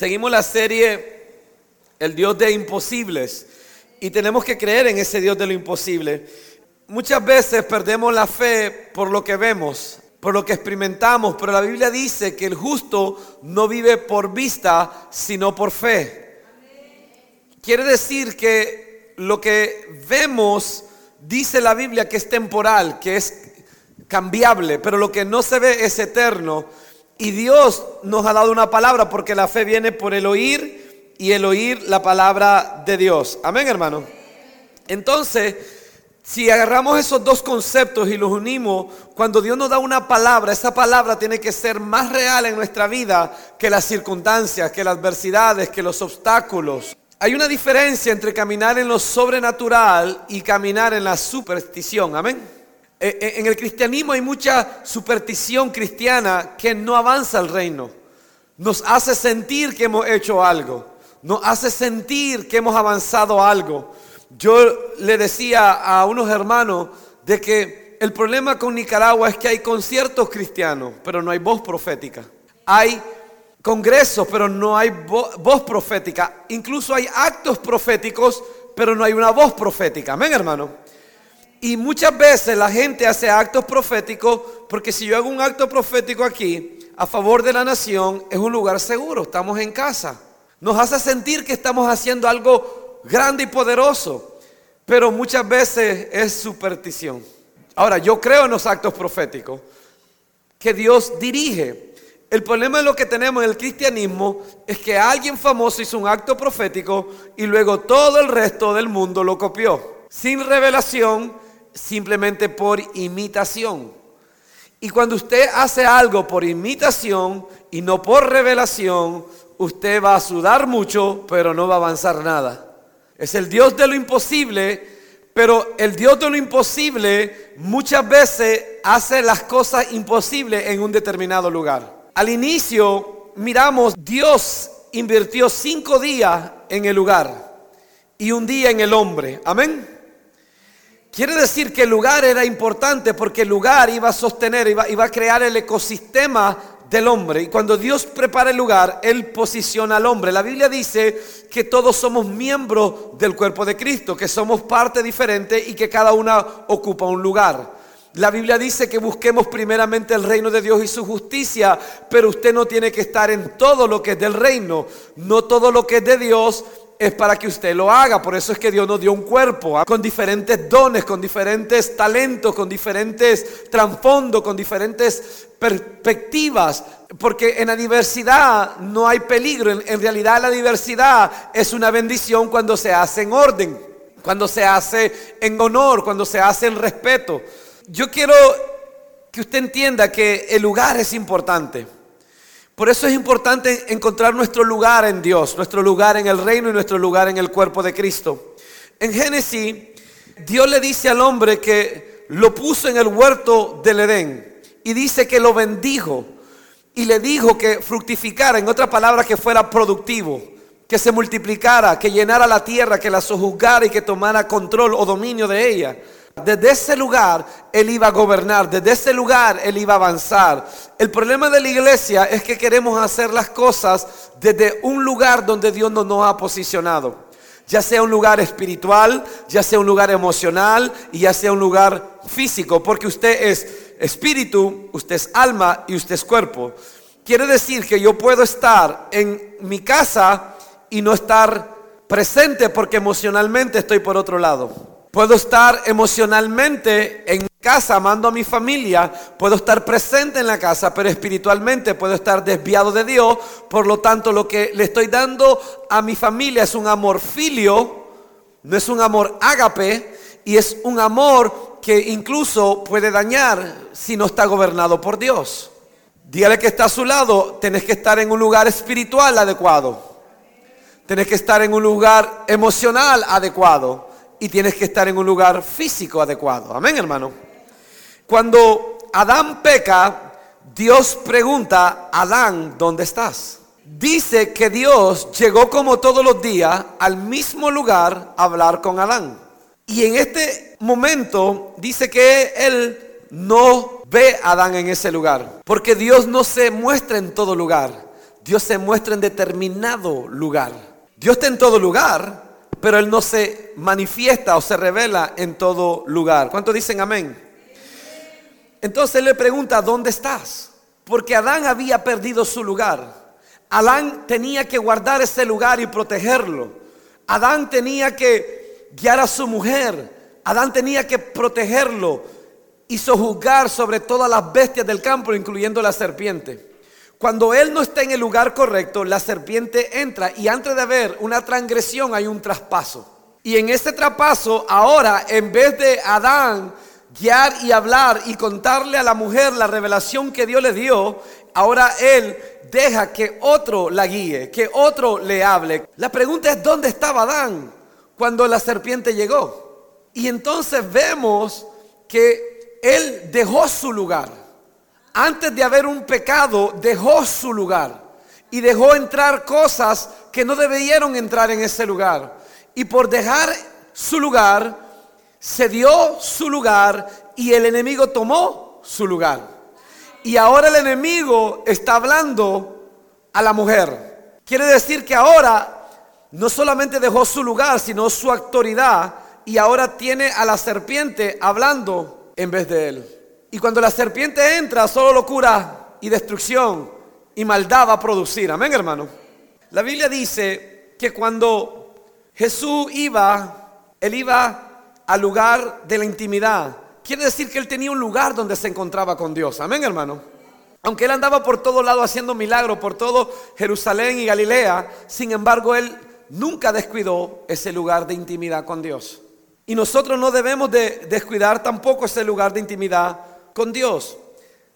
Seguimos la serie El Dios de imposibles y tenemos que creer en ese Dios de lo imposible. Muchas veces perdemos la fe por lo que vemos, por lo que experimentamos, pero la Biblia dice que el justo no vive por vista, sino por fe. Quiere decir que lo que vemos, dice la Biblia, que es temporal, que es cambiable, pero lo que no se ve es eterno. Y Dios nos ha dado una palabra porque la fe viene por el oír y el oír la palabra de Dios. Amén, hermano. Entonces, si agarramos esos dos conceptos y los unimos, cuando Dios nos da una palabra, esa palabra tiene que ser más real en nuestra vida que las circunstancias, que las adversidades, que los obstáculos. Hay una diferencia entre caminar en lo sobrenatural y caminar en la superstición. Amén. Eh, eh, en el cristianismo hay mucha superstición cristiana que no avanza el reino. Nos hace sentir que hemos hecho algo. Nos hace sentir que hemos avanzado algo. Yo le decía a unos hermanos de que el problema con Nicaragua es que hay conciertos cristianos, pero no hay voz profética. Hay congresos, pero no hay voz profética. Incluso hay actos proféticos, pero no hay una voz profética. Amén, hermano. Y muchas veces la gente hace actos proféticos porque si yo hago un acto profético aquí a favor de la nación, es un lugar seguro, estamos en casa. Nos hace sentir que estamos haciendo algo grande y poderoso, pero muchas veces es superstición. Ahora, yo creo en los actos proféticos que Dios dirige. El problema de lo que tenemos en el cristianismo es que alguien famoso hizo un acto profético y luego todo el resto del mundo lo copió. Sin revelación, simplemente por imitación. Y cuando usted hace algo por imitación y no por revelación, usted va a sudar mucho, pero no va a avanzar nada. Es el Dios de lo imposible, pero el Dios de lo imposible muchas veces hace las cosas imposibles en un determinado lugar. Al inicio, miramos, Dios invirtió cinco días en el lugar y un día en el hombre. Amén. Quiere decir que el lugar era importante porque el lugar iba a sostener, iba, iba, a crear el ecosistema del hombre. Y cuando Dios prepara el lugar, Él posiciona al hombre. La Biblia dice que todos somos miembros del cuerpo de Cristo, que somos parte diferente y que cada una ocupa un lugar. La Biblia dice que busquemos primeramente el reino de Dios y su justicia, pero usted no tiene que estar en todo lo que es del reino. No todo lo que es de Dios es para que usted lo haga. Por eso es que Dios nos dio un cuerpo ¿ah? con diferentes dones, con diferentes talentos, con diferentes trasfondos, con diferentes perspectivas. Porque en la diversidad no hay peligro. En, en realidad la diversidad es una bendición cuando se hace en orden, cuando se hace en honor, cuando se hace en respeto. Yo quiero que usted entienda que el lugar es importante. Por eso es importante encontrar nuestro lugar en Dios, nuestro lugar en el reino y nuestro lugar en el cuerpo de Cristo. En Génesis, Dios le dice al hombre que lo puso en el huerto del Edén y dice que lo bendijo y le dijo que fructificara, en otras palabras, que fuera productivo, que se multiplicara, que llenara la tierra, que la sojuzgara y que tomara control o dominio de ella. Desde ese lugar Él iba a gobernar, desde ese lugar Él iba a avanzar. El problema de la iglesia es que queremos hacer las cosas desde un lugar donde Dios no nos ha posicionado. Ya sea un lugar espiritual, ya sea un lugar emocional y ya sea un lugar físico, porque usted es espíritu, usted es alma y usted es cuerpo. Quiere decir que yo puedo estar en mi casa y no estar presente porque emocionalmente estoy por otro lado. Puedo estar emocionalmente en casa amando a mi familia, puedo estar presente en la casa, pero espiritualmente puedo estar desviado de Dios. Por lo tanto, lo que le estoy dando a mi familia es un amor filio, no es un amor ágape, y es un amor que incluso puede dañar si no está gobernado por Dios. Dígale que está a su lado, tenés que estar en un lugar espiritual adecuado. Tenés que estar en un lugar emocional adecuado y tienes que estar en un lugar físico adecuado. Amén, hermano. Cuando Adán peca, Dios pregunta, Adán, ¿dónde estás? Dice que Dios llegó como todos los días al mismo lugar a hablar con Adán. Y en este momento dice que él no ve a Adán en ese lugar, porque Dios no se muestra en todo lugar. Dios se muestra en determinado lugar. Dios está en todo lugar, pero Él no se manifiesta o se revela en todo lugar. ¿Cuántos dicen amén? Entonces Él le pregunta, ¿dónde estás? Porque Adán había perdido su lugar. Adán tenía que guardar ese lugar y protegerlo. Adán tenía que guiar a su mujer. Adán tenía que protegerlo y sojuzgar sobre todas las bestias del campo, incluyendo la serpiente. Cuando él no está en el lugar correcto, la serpiente entra y antes de haber una transgresión hay un traspaso. Y en ese traspaso, ahora, en vez de Adán guiar y hablar y contarle a la mujer la revelación que Dios le dio, ahora él deja que otro la guíe, que otro le hable. La pregunta es, ¿dónde estaba Adán cuando la serpiente llegó? Y entonces vemos que él dejó su lugar. Antes de haber un pecado, dejó su lugar y dejó entrar cosas que no debieron entrar en ese lugar. Y por dejar su lugar, se dio su lugar y el enemigo tomó su lugar. Y ahora el enemigo está hablando a la mujer. Quiere decir que ahora no solamente dejó su lugar, sino su autoridad. Y ahora tiene a la serpiente hablando en vez de él. Y cuando la serpiente entra, solo locura y destrucción y maldad va a producir. Amén, hermano. La Biblia dice que cuando Jesús iba, él iba al lugar de la intimidad. Quiere decir que él tenía un lugar donde se encontraba con Dios. Amén, hermano. Aunque él andaba por todo lado haciendo milagros, por todo Jerusalén y Galilea, sin embargo, él nunca descuidó ese lugar de intimidad con Dios. Y nosotros no debemos de descuidar tampoco ese lugar de intimidad con Dios.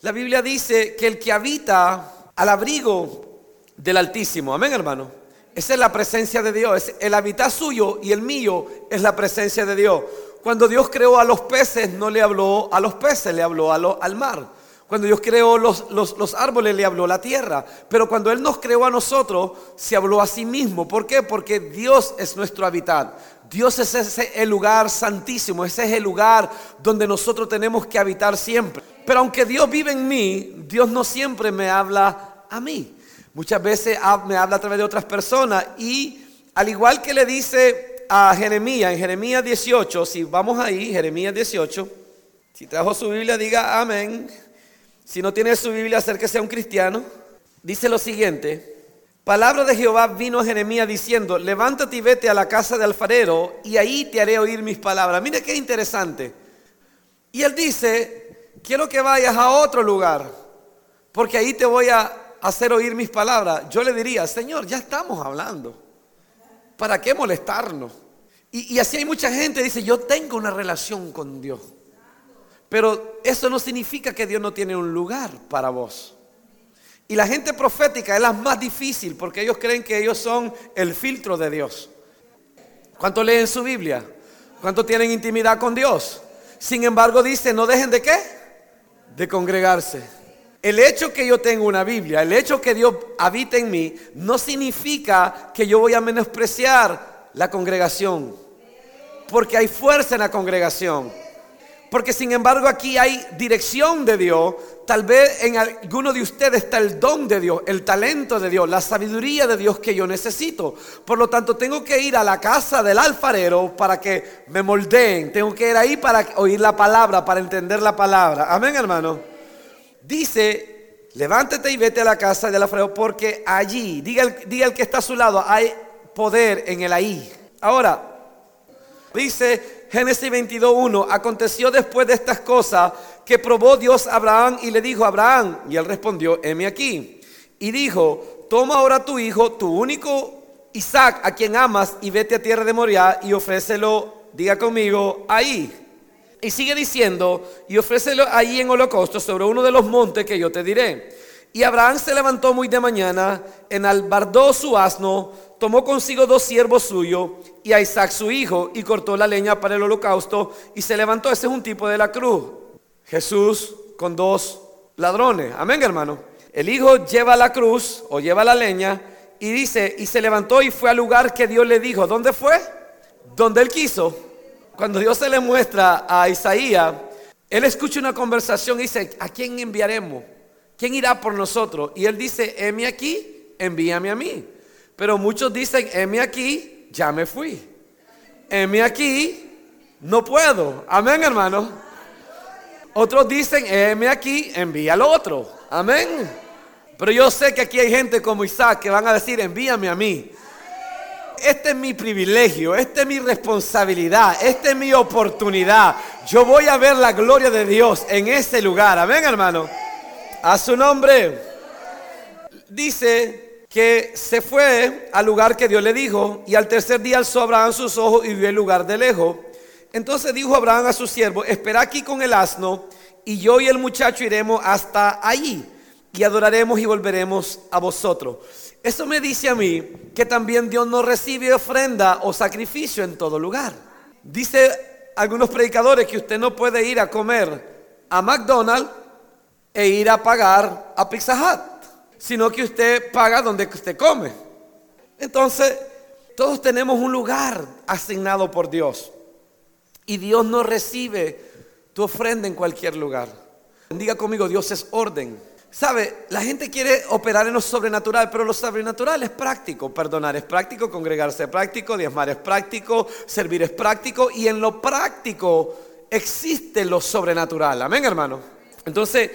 La Biblia dice que el que habita al abrigo del Altísimo, amén hermano, esa es la presencia de Dios, el habitar suyo y el mío es la presencia de Dios. Cuando Dios creó a los peces, no le habló a los peces, le habló al mar. Cuando Dios creó los, los, árboles, le habló la tierra. Pero cuando Él nos creó a nosotros, se habló a sí mismo. ¿Por qué? Porque Dios es nuestro hábitat. Dios es ese el lugar santísimo, ese es el lugar donde nosotros tenemos que habitar siempre. Pero aunque Dios vive en mí, Dios no siempre me habla a mí. Muchas veces me habla a través de otras personas y al igual que le dice a Jeremías, en Jeremías 18, si vamos ahí, Jeremías 18, si trajo su Biblia, diga amén. Si no tiene su Biblia, acérquese a un cristiano. Dice lo siguiente, palabra de Jehová vino a Jeremías diciendo, levántate y vete a la casa de alfarero y ahí te haré oír mis palabras. Mire qué interesante. Y él dice, quiero que vayas a otro lugar, porque ahí te voy a hacer oír mis palabras. Yo le diría, Señor, ya estamos hablando. ¿Para qué molestarnos? Y, así hay mucha gente que dice, yo tengo una relación con Dios. Pero eso no significa que Dios no tiene un lugar para vos. Y la gente profética es la más difícil porque ellos creen que ellos son el filtro de Dios. ¿Cuánto leen su Biblia? ¿Cuánto tienen intimidad con Dios? Sin embargo, dice, no dejen de qué? De congregarse. El hecho que yo tengo una Biblia, el hecho que Dios habita en mí, no significa que yo voy a menospreciar la congregación. Porque hay fuerza en la congregación. Porque sin embargo aquí hay dirección de Dios. Tal vez en alguno de ustedes está el don de Dios, el talento de Dios, la sabiduría de Dios que yo necesito. Por lo tanto, tengo que ir a la casa del alfarero para que me moldeen. Tengo que ir ahí para oír la palabra, para entender la palabra. Amén, hermano dice, levántate y vete a la casa del alfarero porque allí, diga el, diga el que está a su lado, hay poder en el ahí. Ahora, dice Génesis 22.1, aconteció después de estas cosas que probó Dios a Abraham y le dijo, Abraham, y él respondió, heme aquí. Y dijo, toma ahora tu hijo, tu único Isaac, a quien amas, y vete a tierra de Moriah y ofrécelo, diga conmigo, ahí. Y sigue diciendo, y ofrécelo ahí en holocausto sobre uno de los montes que yo te diré. Y Abraham se levantó muy de mañana, enalbardó su asno, tomó consigo dos siervos suyos y a Isaac su hijo, y cortó la leña para el holocausto, y se levantó. Ese es un tipo de la cruz. Jesús con dos ladrones. Amén, hermano. El hijo lleva la cruz o lleva la leña y dice, y se levantó y fue al lugar que Dios le dijo. ¿Dónde fue? Donde él quiso. Cuando Dios se le muestra a Isaías, él escucha una conversación y dice, ¿a quién enviaremos? ¿Quién irá por nosotros? Y él dice, heme aquí, envíame a mí. Pero muchos dicen, heme aquí, ya me fui. Heme aquí, no puedo. Amén, hermano. Otros dicen, heme aquí, envía al otro. Amén. Pero yo sé que aquí hay gente como Isaac que van a decir, envíame a mí. Este es mi privilegio, esta es mi responsabilidad, esta es mi oportunidad. Yo voy a ver la gloria de Dios en ese lugar. Amén, hermano. A su nombre. Dice que se fue al lugar que Dios le dijo y al tercer día alzó Abraham sus ojos y vio el lugar de lejos. Entonces dijo Abraham a su siervo, espera aquí con el asno y yo y el muchacho iremos hasta allí y adoraremos y volveremos a vosotros. Eso me dice a mí que también Dios no recibe ofrenda o sacrificio en todo lugar. Dice algunos predicadores que usted no puede ir a comer a McDonald's e ir a pagar a Pizza Hut, sino que usted paga donde usted come. Entonces, todos tenemos un lugar asignado por Dios. Y Dios no recibe tu ofrenda en cualquier lugar. Diga conmigo, Dios es orden. ¿Sabe? La gente quiere operar en lo sobrenatural, pero lo sobrenatural es práctico. Perdonar es práctico, congregarse es práctico, diezmar es práctico, servir es práctico. Y en lo práctico existe lo sobrenatural. Amén, hermano. Entonces,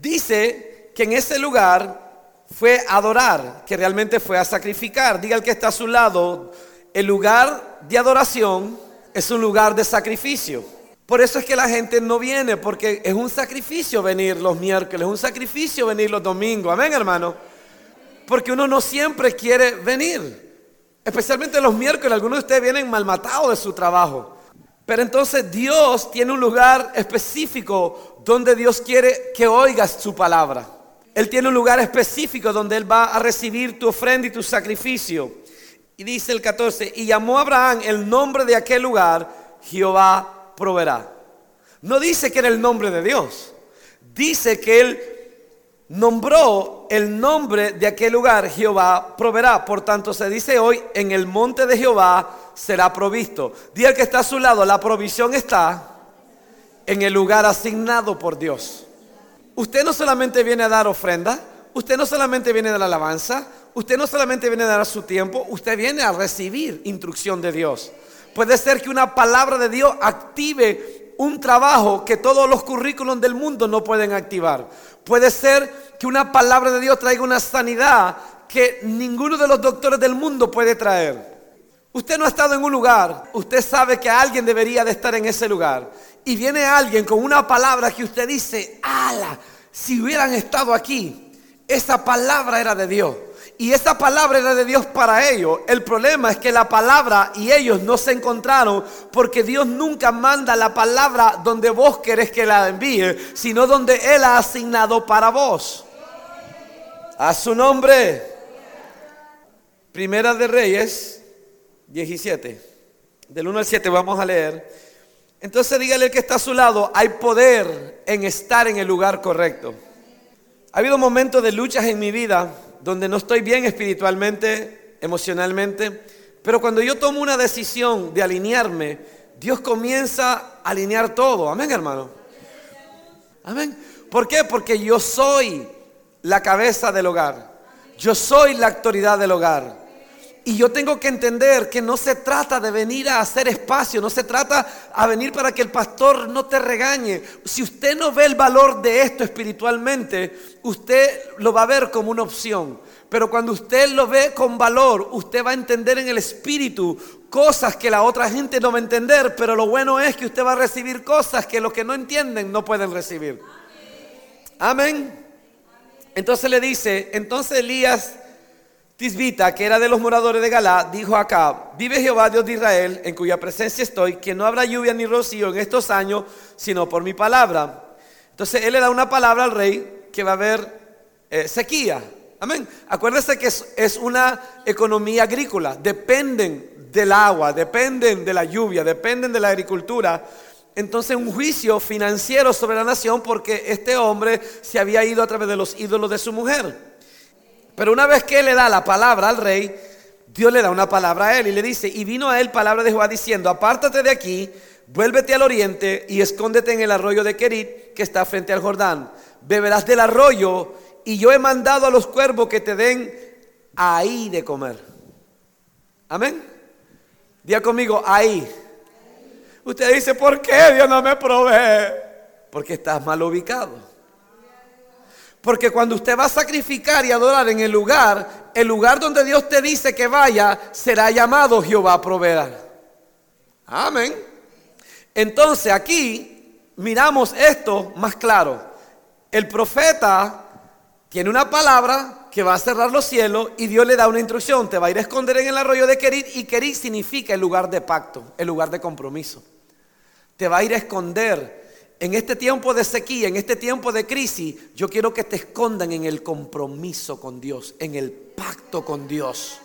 dice que en ese lugar fue a adorar, que realmente fue a sacrificar. Diga el que está a su lado, el lugar de adoración es un lugar de sacrificio. Por eso es que la gente no viene, porque es un sacrificio venir los miércoles, es un sacrificio venir los domingos. Amén, hermano. Porque uno no siempre quiere venir. Especialmente los miércoles, algunos de ustedes vienen mal matados de su trabajo. Pero entonces Dios tiene un lugar específico donde Dios quiere que oigas su palabra. Él tiene un lugar específico donde Él va a recibir tu ofrenda y tu sacrificio. Y dice el 14, y llamó a Abraham el nombre de aquel lugar, Jehová proveerá. No dice que era el nombre de Dios. Dice que él nombró el nombre de aquel lugar, Jehová proveerá. Por tanto, se dice hoy, en el monte de Jehová será provisto. Día que está a su lado, la provisión está en el lugar asignado por Dios. Usted no solamente viene a dar ofrenda, usted no solamente viene a dar alabanza, usted no solamente viene a dar su tiempo, usted viene a recibir instrucción de Dios. Puede ser que una palabra de Dios active un trabajo que todos los currículums del mundo no pueden activar. Puede ser que una palabra de Dios traiga una sanidad que ninguno de los doctores del mundo puede traer. Usted no ha estado en un lugar, usted sabe que alguien debería de estar en ese lugar. Y viene alguien con una palabra que usted dice, ala, si hubieran estado aquí, esa palabra era de Dios. Y esa palabra era de Dios para ellos. El problema es que la palabra y ellos no se encontraron porque Dios nunca manda la palabra donde vos querés que la envíe, sino donde Él ha asignado para vos. A su nombre. Primera de Reyes 17. Del 1 al 7 vamos a leer. Entonces dígale el que está a su lado, hay poder en estar en el lugar correcto. Ha habido momentos de luchas en mi vida donde no estoy bien espiritualmente, emocionalmente, pero cuando yo tomo una decisión de alinearme, Dios comienza a alinear todo. Amén, hermano. Amén. ¿Por qué? Porque yo soy la cabeza del hogar. Yo soy la autoridad del hogar. Y yo tengo que entender que no se trata de venir a hacer espacio, no se trata a venir para que el pastor no te regañe. Si usted no ve el valor de esto espiritualmente, usted lo va a ver como una opción. Pero cuando usted lo ve con valor, usted va a entender en el espíritu cosas que la otra gente no va a entender. Pero lo bueno es que usted va a recibir cosas que los que no entienden no pueden recibir. Amén. Entonces le dice, entonces Elías Tisbita, que era de los moradores de Galá, dijo acá, vive Jehová Dios de Israel, en cuya presencia estoy, que no habrá lluvia ni rocío en estos años, sino por mi palabra. Entonces él le da una palabra al rey que va a haber eh, sequía. Amén. Acuérdese que es una economía agrícola, dependen del agua, dependen de la lluvia, dependen de la agricultura. Entonces un juicio financiero sobre la nación porque este hombre se había ido a través de los ídolos de su mujer. Pero una vez que él le da la palabra al rey, Dios le da una palabra a él y le dice, y vino a él palabra de Jehová diciendo, apártate de aquí, vuélvete al oriente y escóndete en el arroyo de Kerit que está frente al Jordán. Beberás del arroyo y yo he mandado a los cuervos que te den ahí de comer. Amén. Día conmigo, ahí. Usted dice, ¿por qué Dios no me provee? Porque estás mal ubicado. Porque cuando usted va a sacrificar y adorar en el lugar, el lugar donde Dios te dice que vaya, será llamado Jehová a proveer. Amén. Entonces aquí miramos esto más claro. El profeta tiene una palabra que va a cerrar los cielos y Dios le da una instrucción. Te va a ir a esconder en el arroyo de Kerit y Kerit significa el lugar de pacto, el lugar de compromiso. Te va a ir a esconder en este tiempo de sequía, en este tiempo de crisis, yo quiero que te escondan en el compromiso con Dios, en el pacto con Dios.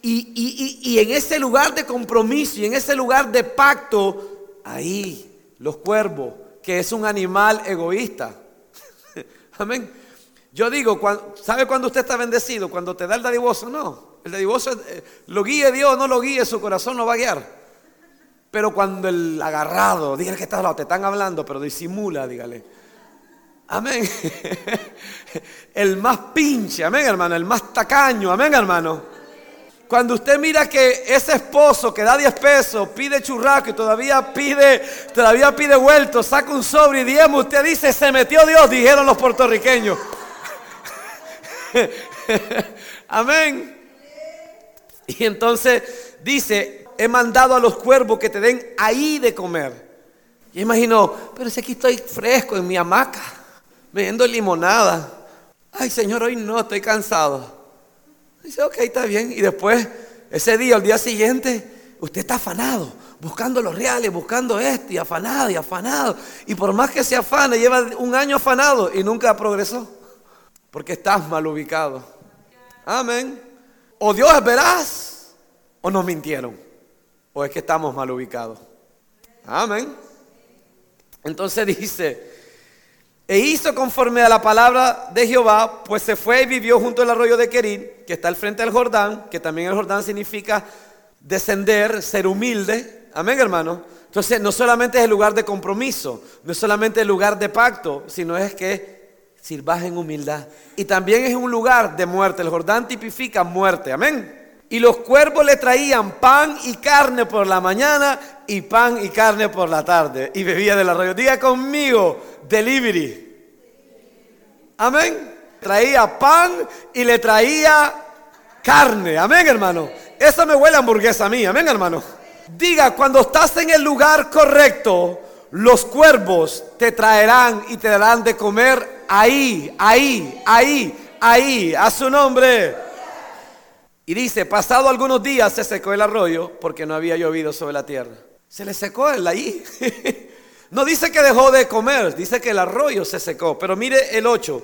Y, en ese lugar de compromiso y en ese lugar de pacto, ahí los cuervos, que es un animal egoísta. Amén. Yo digo, ¿sabe cuando usted está bendecido? Cuando te da el dadivoso, no. El dadivoso eh, lo guíe Dios, no lo guíe, su corazón no va a guiar. Pero cuando el agarrado, dígale que está lado, te están hablando, pero disimula, dígale. Amén. El más pinche, amén hermano, el más tacaño, amén hermano. Cuando usted mira que ese esposo que da 10 pesos pide churrasco y todavía pide, todavía pide vuelto, saca un sobre y diezmo, usted dice, se metió Dios, dijeron los puertorriqueños. Amén. Y entonces dice, he mandado a los cuervos que te den ahí de comer. Y imagino, pero si aquí estoy fresco en mi hamaca, bebiendo limonada. Ay, Señor, hoy no, estoy cansado. Dice, ok, está bien. Y después, ese día, el día siguiente, usted está afanado, buscando los reales, buscando esto, y afanado, y afanado. Y por más que se afane, lleva un año afanado y nunca progresó. Porque estás mal ubicado. Amén. O Dios es veraz, o nos mintieron o es que estamos mal ubicados. Amén. Entonces dice, e hizo conforme a la palabra de Jehová, pues se fue y vivió junto al arroyo de Querid, que está al frente del Jordán, que también el Jordán significa descender, ser humilde. Amén, hermano. Entonces, no solamente es el lugar de compromiso, no es solamente el lugar de pacto, sino es que sirvas en humildad. Y también es un lugar de muerte. El Jordán tipifica muerte. Amén. Y los cuervos le traían pan y carne por la mañana y pan y carne por la tarde. Y bebía del arroyo. Diga conmigo, delivery. Amén. Traía pan y le traía carne. Amén, hermano. Eso me huele a hamburguesa a mí. Amén, hermano. Diga, cuando estás en el lugar correcto, los cuervos te traerán y te darán de comer ahí, ahí, ahí, ahí. A su nombre. Y dice, pasado algunos días se secó el arroyo porque no había llovido sobre la tierra. Se le secó el ahí. no dice que dejó de comer, dice que el arroyo se secó. Pero mire el 8,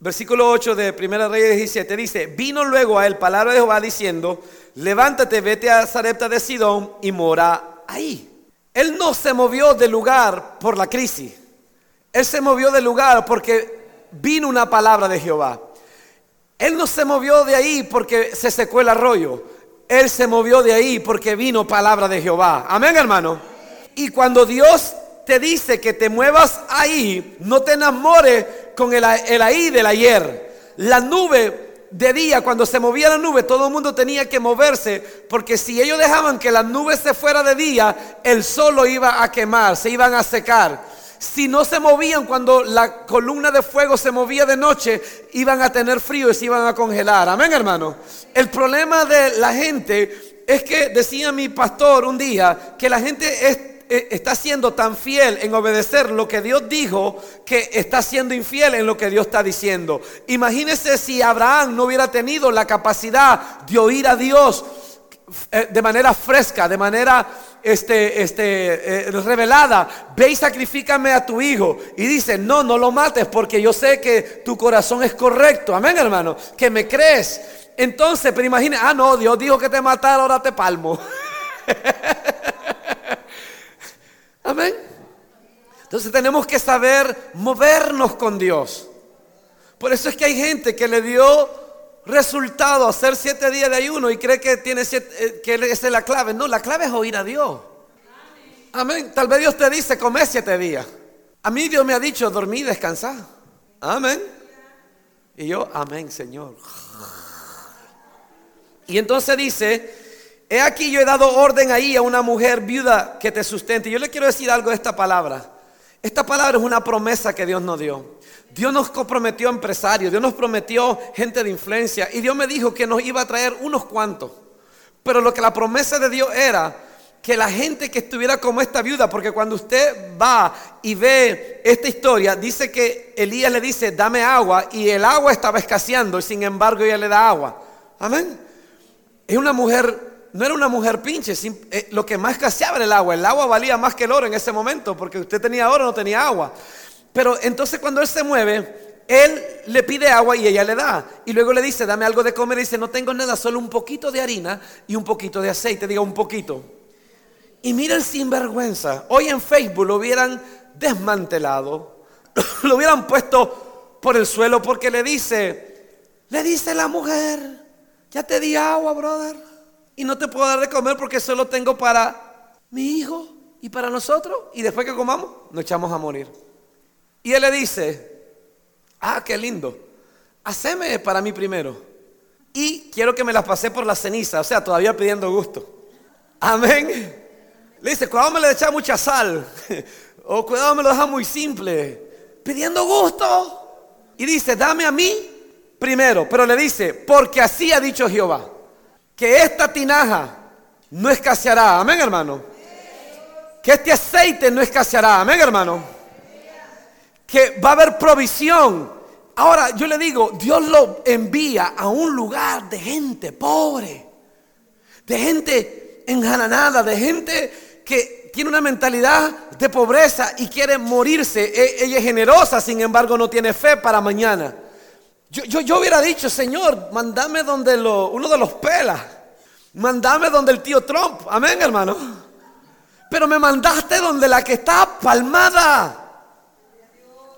versículo 8 de 1 Reyes 17, dice, vino luego a él palabra de Jehová diciendo, levántate, vete a Zarepta de Sidón y mora ahí. Él no se movió del lugar por la crisis. Él se movió del lugar porque vino una palabra de Jehová. Él no se movió de ahí porque se secó el arroyo. Él se movió de ahí porque vino palabra de Jehová. Amén, hermano. Y cuando Dios te dice que te muevas ahí, no te enamores con el, ahí del ayer. La nube de día, cuando se movía la nube, todo el mundo tenía que moverse, porque si ellos dejaban que la nube se fuera de día, el sol lo iba a quemar, se iban a secar si no se movían cuando la columna de fuego se movía de noche, iban a tener frío y se iban a congelar. Amén, hermano. El problema de la gente es que decía mi pastor un día que la gente eh, está siendo tan fiel en obedecer lo que Dios dijo que está siendo infiel en lo que Dios está diciendo. Imagínese si Abraham no hubiera tenido la capacidad de oír a Dios de manera fresca, de manera este, este, eh, revelada, ve y sacrifícame a tu hijo. Y dice, no, no lo mates porque yo sé que tu corazón es correcto. Amén, hermano, que me crees. Entonces, pero imagina, ah, no, Dios dijo que te matara, ahora te palmo. Amén. Entonces tenemos que saber movernos con Dios. Por eso es que hay gente que le dio resultado hacer siete días de ayuno y cree que, tiene eh, que esa es la clave. No, la clave es oír a Dios. Amén. Tal vez Dios te dice, come siete días. A mí Dios me ha dicho, dormí, descansar. Amén. Y yo, amén, Señor. Y entonces dice, he aquí yo he dado orden ahí a una mujer viuda que te sustente. Yo le quiero decir algo de esta palabra. Esta palabra es una promesa que Dios nos dio. Dios nos comprometió empresarios, Dios nos prometió gente de influencia y Dios me dijo que nos iba a traer unos cuantos. Pero lo que la promesa de Dios era que la gente que estuviera como esta viuda, porque cuando usted va y ve esta historia, dice que Elías le dice, dame agua, y el agua estaba escaseando, y sin embargo ella le da agua. Amén. Es una mujer, no era una mujer pinche, eh, lo que más escaseaba era el agua. El agua valía más que el oro en ese momento, porque usted tenía oro, no tenía agua. Pero entonces cuando él se mueve, él le pide agua y ella le da. Y luego le dice, dame algo de comer. Y dice, no tengo nada, solo un poquito de harina y un poquito de aceite. Diga un poquito. Y mira el sinvergüenza. Hoy en Facebook lo hubieran desmantelado. Lo hubieran puesto por el suelo porque le dice, le dice la mujer, ya te di agua, brother. Y no te puedo dar de comer porque solo tengo para mi hijo y para nosotros. Y después que comamos, nos echamos a morir. Y él le dice, ah, qué lindo, haceme para mí primero. Y quiero que me las pase por la ceniza, o sea, todavía pidiendo gusto. Amén. Le dice, cuidado me le echa mucha sal. o cuidado me lo deja muy simple. Pidiendo gusto. Y dice, dame a mí primero. Pero le dice, porque así ha dicho Jehová, que esta tinaja no escaseará. Amén, hermano. Que este aceite no escaseará. Amén, hermano que va a haber provisión. Ahora yo le digo, Dios lo envía a un lugar de gente pobre, de gente enjananada, de gente que tiene una mentalidad de pobreza y quiere morirse. E, ella es generosa, sin embargo no tiene fe para mañana. Yo, yo, hubiera dicho, Señor, mandame donde lo, uno de los pelas, mandame donde el tío Trump, amén hermano. Pero me mandaste donde la que está palmada.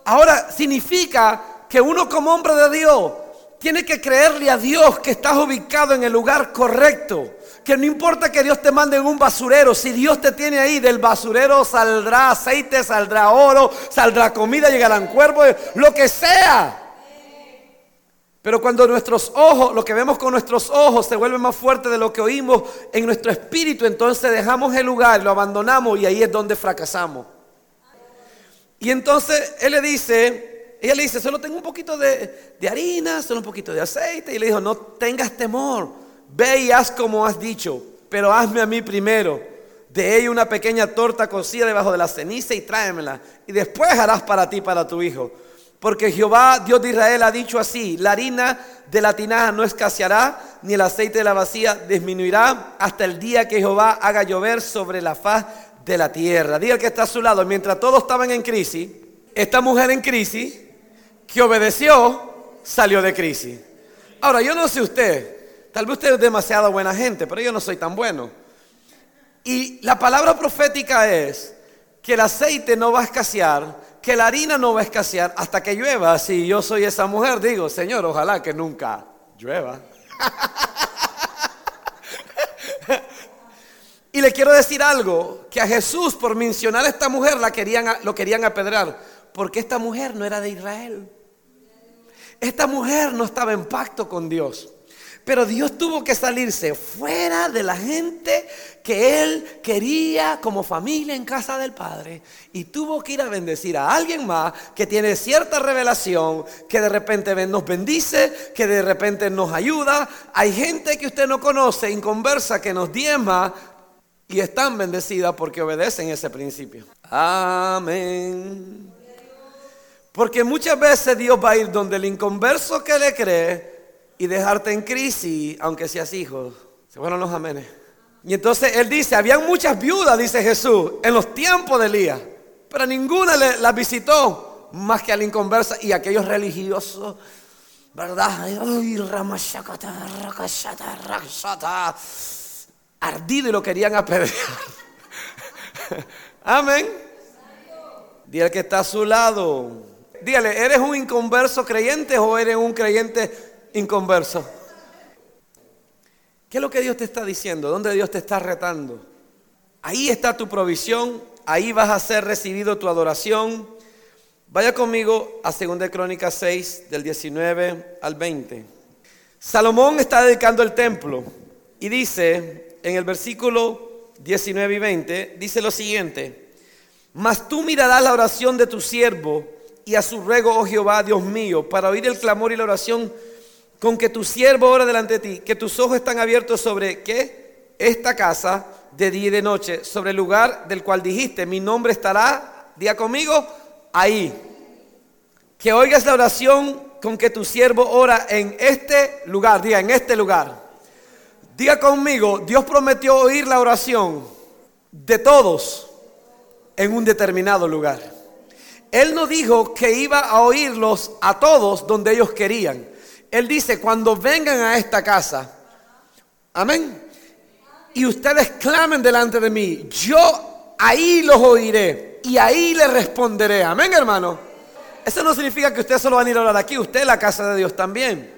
Ahora significa que uno como hombre de Dios tiene que creerle a Dios que estás ubicado en el lugar correcto. Que no importa que Dios te mande en un basurero, si Dios te tiene ahí, del basurero saldrá aceite, saldrá oro, saldrá comida, llegarán cuervos, lo que sea. Pero cuando nuestros ojos, lo que vemos con nuestros ojos se vuelve más fuerte de lo que oímos en nuestro espíritu, entonces dejamos el lugar, lo abandonamos y ahí es donde fracasamos. Y entonces él le dice, ella le dice, solo tengo un poquito de, harina, solo un poquito de aceite. Y le dijo, no tengas temor, ve y haz como has dicho, pero hazme a mí primero. De ella una pequeña torta cocida debajo de la ceniza y tráemela. Y después harás para ti, para tu hijo. Porque Jehová, Dios de Israel, ha dicho así, la harina de la tinaja no escaseará, ni el aceite de la vacía disminuirá hasta el día que Jehová haga llover sobre la faz de la tierra. Diga que está a su lado. Mientras todos estaban en crisis, esta mujer en crisis, que obedeció, salió de crisis. Ahora, yo no sé usted, tal vez usted es demasiado buena gente, pero yo no soy tan bueno. Y la palabra profética es que el aceite no va a escasear, que la harina no va a escasear hasta que llueva. Si yo soy esa mujer, digo, Señor, ojalá que nunca llueva. Y le quiero decir algo, que a Jesús por mencionar a esta mujer la querían, lo querían apedrear, porque esta mujer no era de Israel. Esta mujer no estaba en pacto con Dios. Pero Dios tuvo que salirse fuera de la gente que él quería como familia en casa del Padre. Y tuvo que ir a bendecir a alguien más que tiene cierta revelación, que de repente nos bendice, que de repente nos ayuda. Hay gente que usted no conoce, en conversa, que nos diezma, y están bendecidas porque obedecen ese principio. Amén. Porque muchas veces Dios va a ir donde el inconverso que le cree y dejarte en crisis, aunque seas hijo. Se fueron los amenes. Y entonces él dice, habían muchas viudas, dice Jesús, en los tiempos de Elías, pero ninguna las visitó más que al inconverso y aquellos religiosos, ¿verdad? Ay, ardido y lo querían apedrear. Amén. Dígale que está a su lado. Dígale, ¿eres un inconverso creyente o eres un creyente inconverso? ¿Qué es lo que Dios te está diciendo? ¿Dónde Dios te está retando? Ahí está tu provisión, ahí vas a ser recibido tu adoración. Vaya conmigo a 2 Crónicas 6, del 19 al 20. Salomón está dedicando el templo y dice en el versículo 19 y 20, dice lo siguiente, mas tú mirarás la oración de tu siervo y a su ruego, oh Jehová, Dios mío, para oír el clamor y la oración con que tu siervo ora delante de ti, que tus ojos están abiertos sobre qué? Esta casa de día y de noche, sobre el lugar del cual dijiste, mi nombre estará, día conmigo, ahí. Que oigas la oración con que tu siervo ora en este lugar, diga, en este lugar. Diga conmigo, Dios prometió oír la oración de todos en un determinado lugar. Él no dijo que iba a oírlos a todos donde ellos querían. Él dice, cuando vengan a esta casa, amén, y ustedes clamen delante de mí, yo ahí los oiré y ahí les responderé. Amén, hermano. Eso no significa que usted solo va a ir a orar aquí, usted es la casa de Dios también.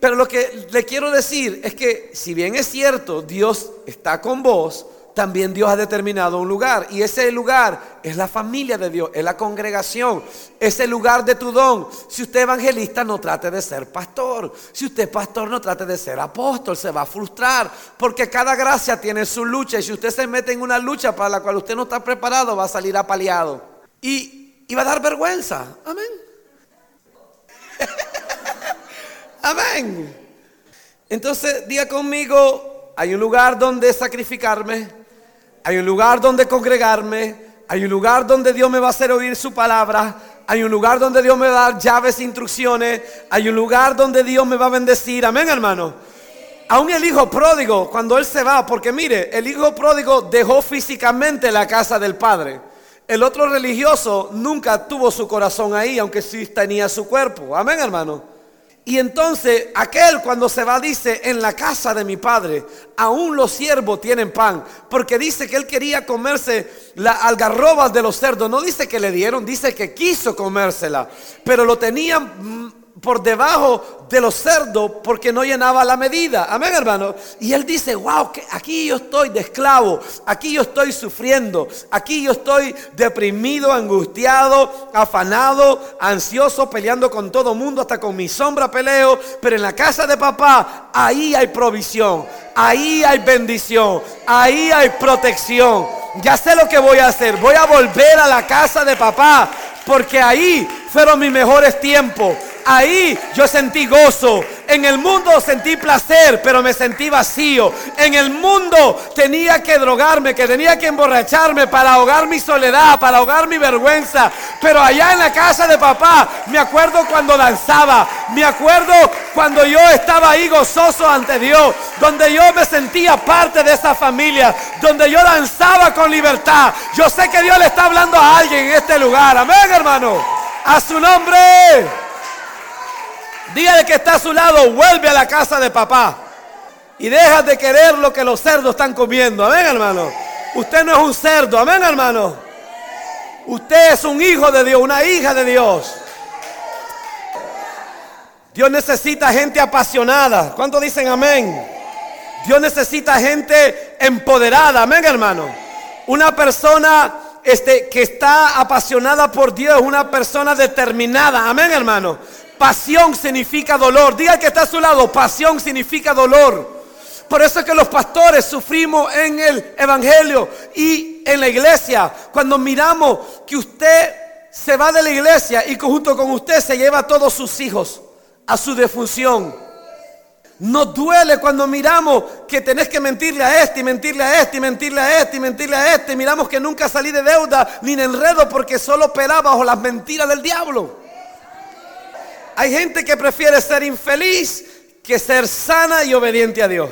Pero lo que le quiero decir es que si bien es cierto, Dios está con vos, también Dios ha determinado un lugar. Y ese lugar es la familia de Dios, es la congregación, es el lugar de tu don. Si usted es evangelista, no trate de ser pastor. Si usted es pastor, no trate de ser apóstol. Se va a frustrar. Porque cada gracia tiene su lucha. Y si usted se mete en una lucha para la cual usted no está preparado, va a salir apaleado. Y, y va a dar vergüenza. Amén. Amén. Entonces, diga conmigo, hay un lugar donde sacrificarme hay un lugar donde congregarme, hay un lugar donde Dios me va a hacer oír su palabra, hay un lugar donde Dios me va a dar llaves e instrucciones, hay un lugar donde Dios me va a bendecir, amén hermano. Aún el hijo pródigo, cuando él se va, porque mire, el hijo pródigo dejó físicamente la casa del padre. El otro religioso nunca tuvo su corazón ahí, aunque sí tenía su cuerpo. Amén, hermano. Y entonces aquel cuando se va dice, en la casa de mi padre, aún los siervos tienen pan, porque dice que él quería comerse las algarrobas de los cerdos, no dice que le dieron, dice que quiso comérsela, pero lo tenían por debajo de los cerdos porque no llenaba la medida. Amén, hermano. Y él dice, wow, que aquí yo estoy de esclavo, aquí yo estoy sufriendo, aquí yo estoy deprimido, angustiado, afanado, ansioso, peleando con todo mundo, hasta con mi sombra peleo, pero en la casa de papá, ahí hay provisión, ahí hay bendición, ahí hay protección. Ya sé lo que voy a hacer, voy a volver a la casa de papá, porque ahí fueron mis mejores tiempos Ahí yo sentí gozo. En el mundo sentí placer, pero me sentí vacío. En el mundo tenía que drogarme, que tenía que emborracharme para ahogar mi soledad, para ahogar mi vergüenza. Pero allá en la casa de papá, me acuerdo cuando danzaba, me acuerdo cuando yo estaba ahí gozoso ante Dios, donde yo me sentía parte de esa familia, donde yo danzaba con libertad. Yo sé que Dios le está hablando a alguien en este lugar. Amén, hermano. A su nombre. Dígale que está a su lado, vuelve a la casa de papá. Y deja de querer lo que los cerdos están comiendo. Amén, hermano. Usted no es un cerdo. Amén, hermano. Usted es un hijo de Dios, una hija de Dios. Dios necesita gente apasionada. ¿Cuántos dicen amén? Dios necesita gente empoderada. Amén, hermano. Una persona este, que está apasionada por Dios, una persona determinada. Amén, hermano. Pasión significa dolor. Diga que está a su lado, pasión significa dolor. Por eso es que los pastores sufrimos en el Evangelio y en la iglesia. Cuando miramos que usted se va de la iglesia y junto con usted se lleva a todos sus hijos a su defunción. Nos duele cuando miramos que tenés que mentirle a este y mentirle a este y mentirle a este y mentirle a este. Miramos que nunca salí de deuda ni de enredo porque solo operaba bajo las mentiras del diablo. Hay gente que prefiere ser infeliz que ser sana y obediente a Dios.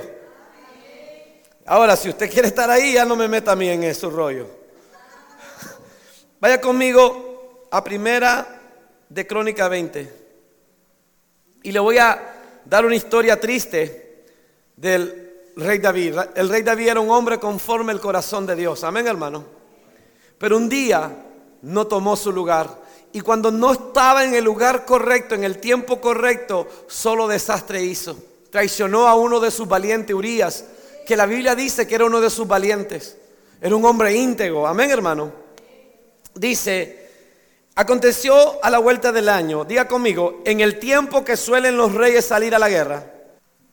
Ahora, si usted quiere estar ahí, ya no me meta a mí en ese rollo. Vaya conmigo a primera de Crónica 20. Y le voy a dar una historia triste del rey David. El rey David era un hombre conforme al corazón de Dios. Amén, hermano. Pero un día no tomó su lugar y cuando no estaba en el lugar correcto, en el tiempo correcto, solo desastre hizo. Traicionó a uno de sus valientes, Urias, que la Biblia dice que era uno de sus valientes. Era un hombre íntegro. Amén, hermano. Dice, aconteció a la vuelta del año, diga conmigo, en el tiempo que suelen los reyes salir a la guerra,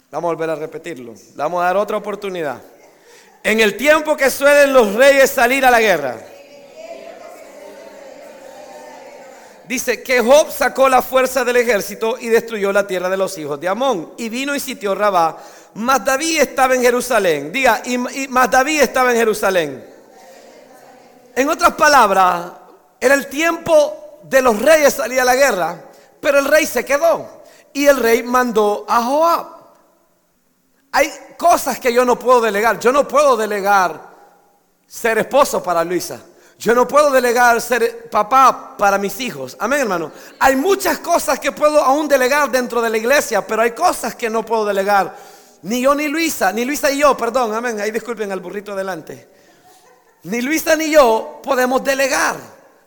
Vamos a volver a repetirlo. Vamos a dar otra oportunidad. En el tiempo que suelen los reyes salir a la guerra. Dice que Job sacó la fuerza del ejército y destruyó la tierra de los hijos de Amón. Y vino y sitió Rabá. Mas David estaba en Jerusalén. Diga, y, más David estaba en Jerusalén. En otras palabras, era el tiempo de los reyes salir a la guerra. Pero el rey se quedó. Y el rey mandó a Joab. Hay cosas que yo no puedo delegar. Yo no puedo delegar ser esposo para Luisa. Yo no puedo delegar ser papá para mis hijos. Amén, hermano. Hay muchas cosas que puedo aún delegar dentro de la iglesia, pero hay cosas que no puedo delegar. Ni yo ni Luisa, ni Luisa y yo, perdón, amén. Ahí disculpen al burrito adelante. Ni Luisa ni yo podemos delegar.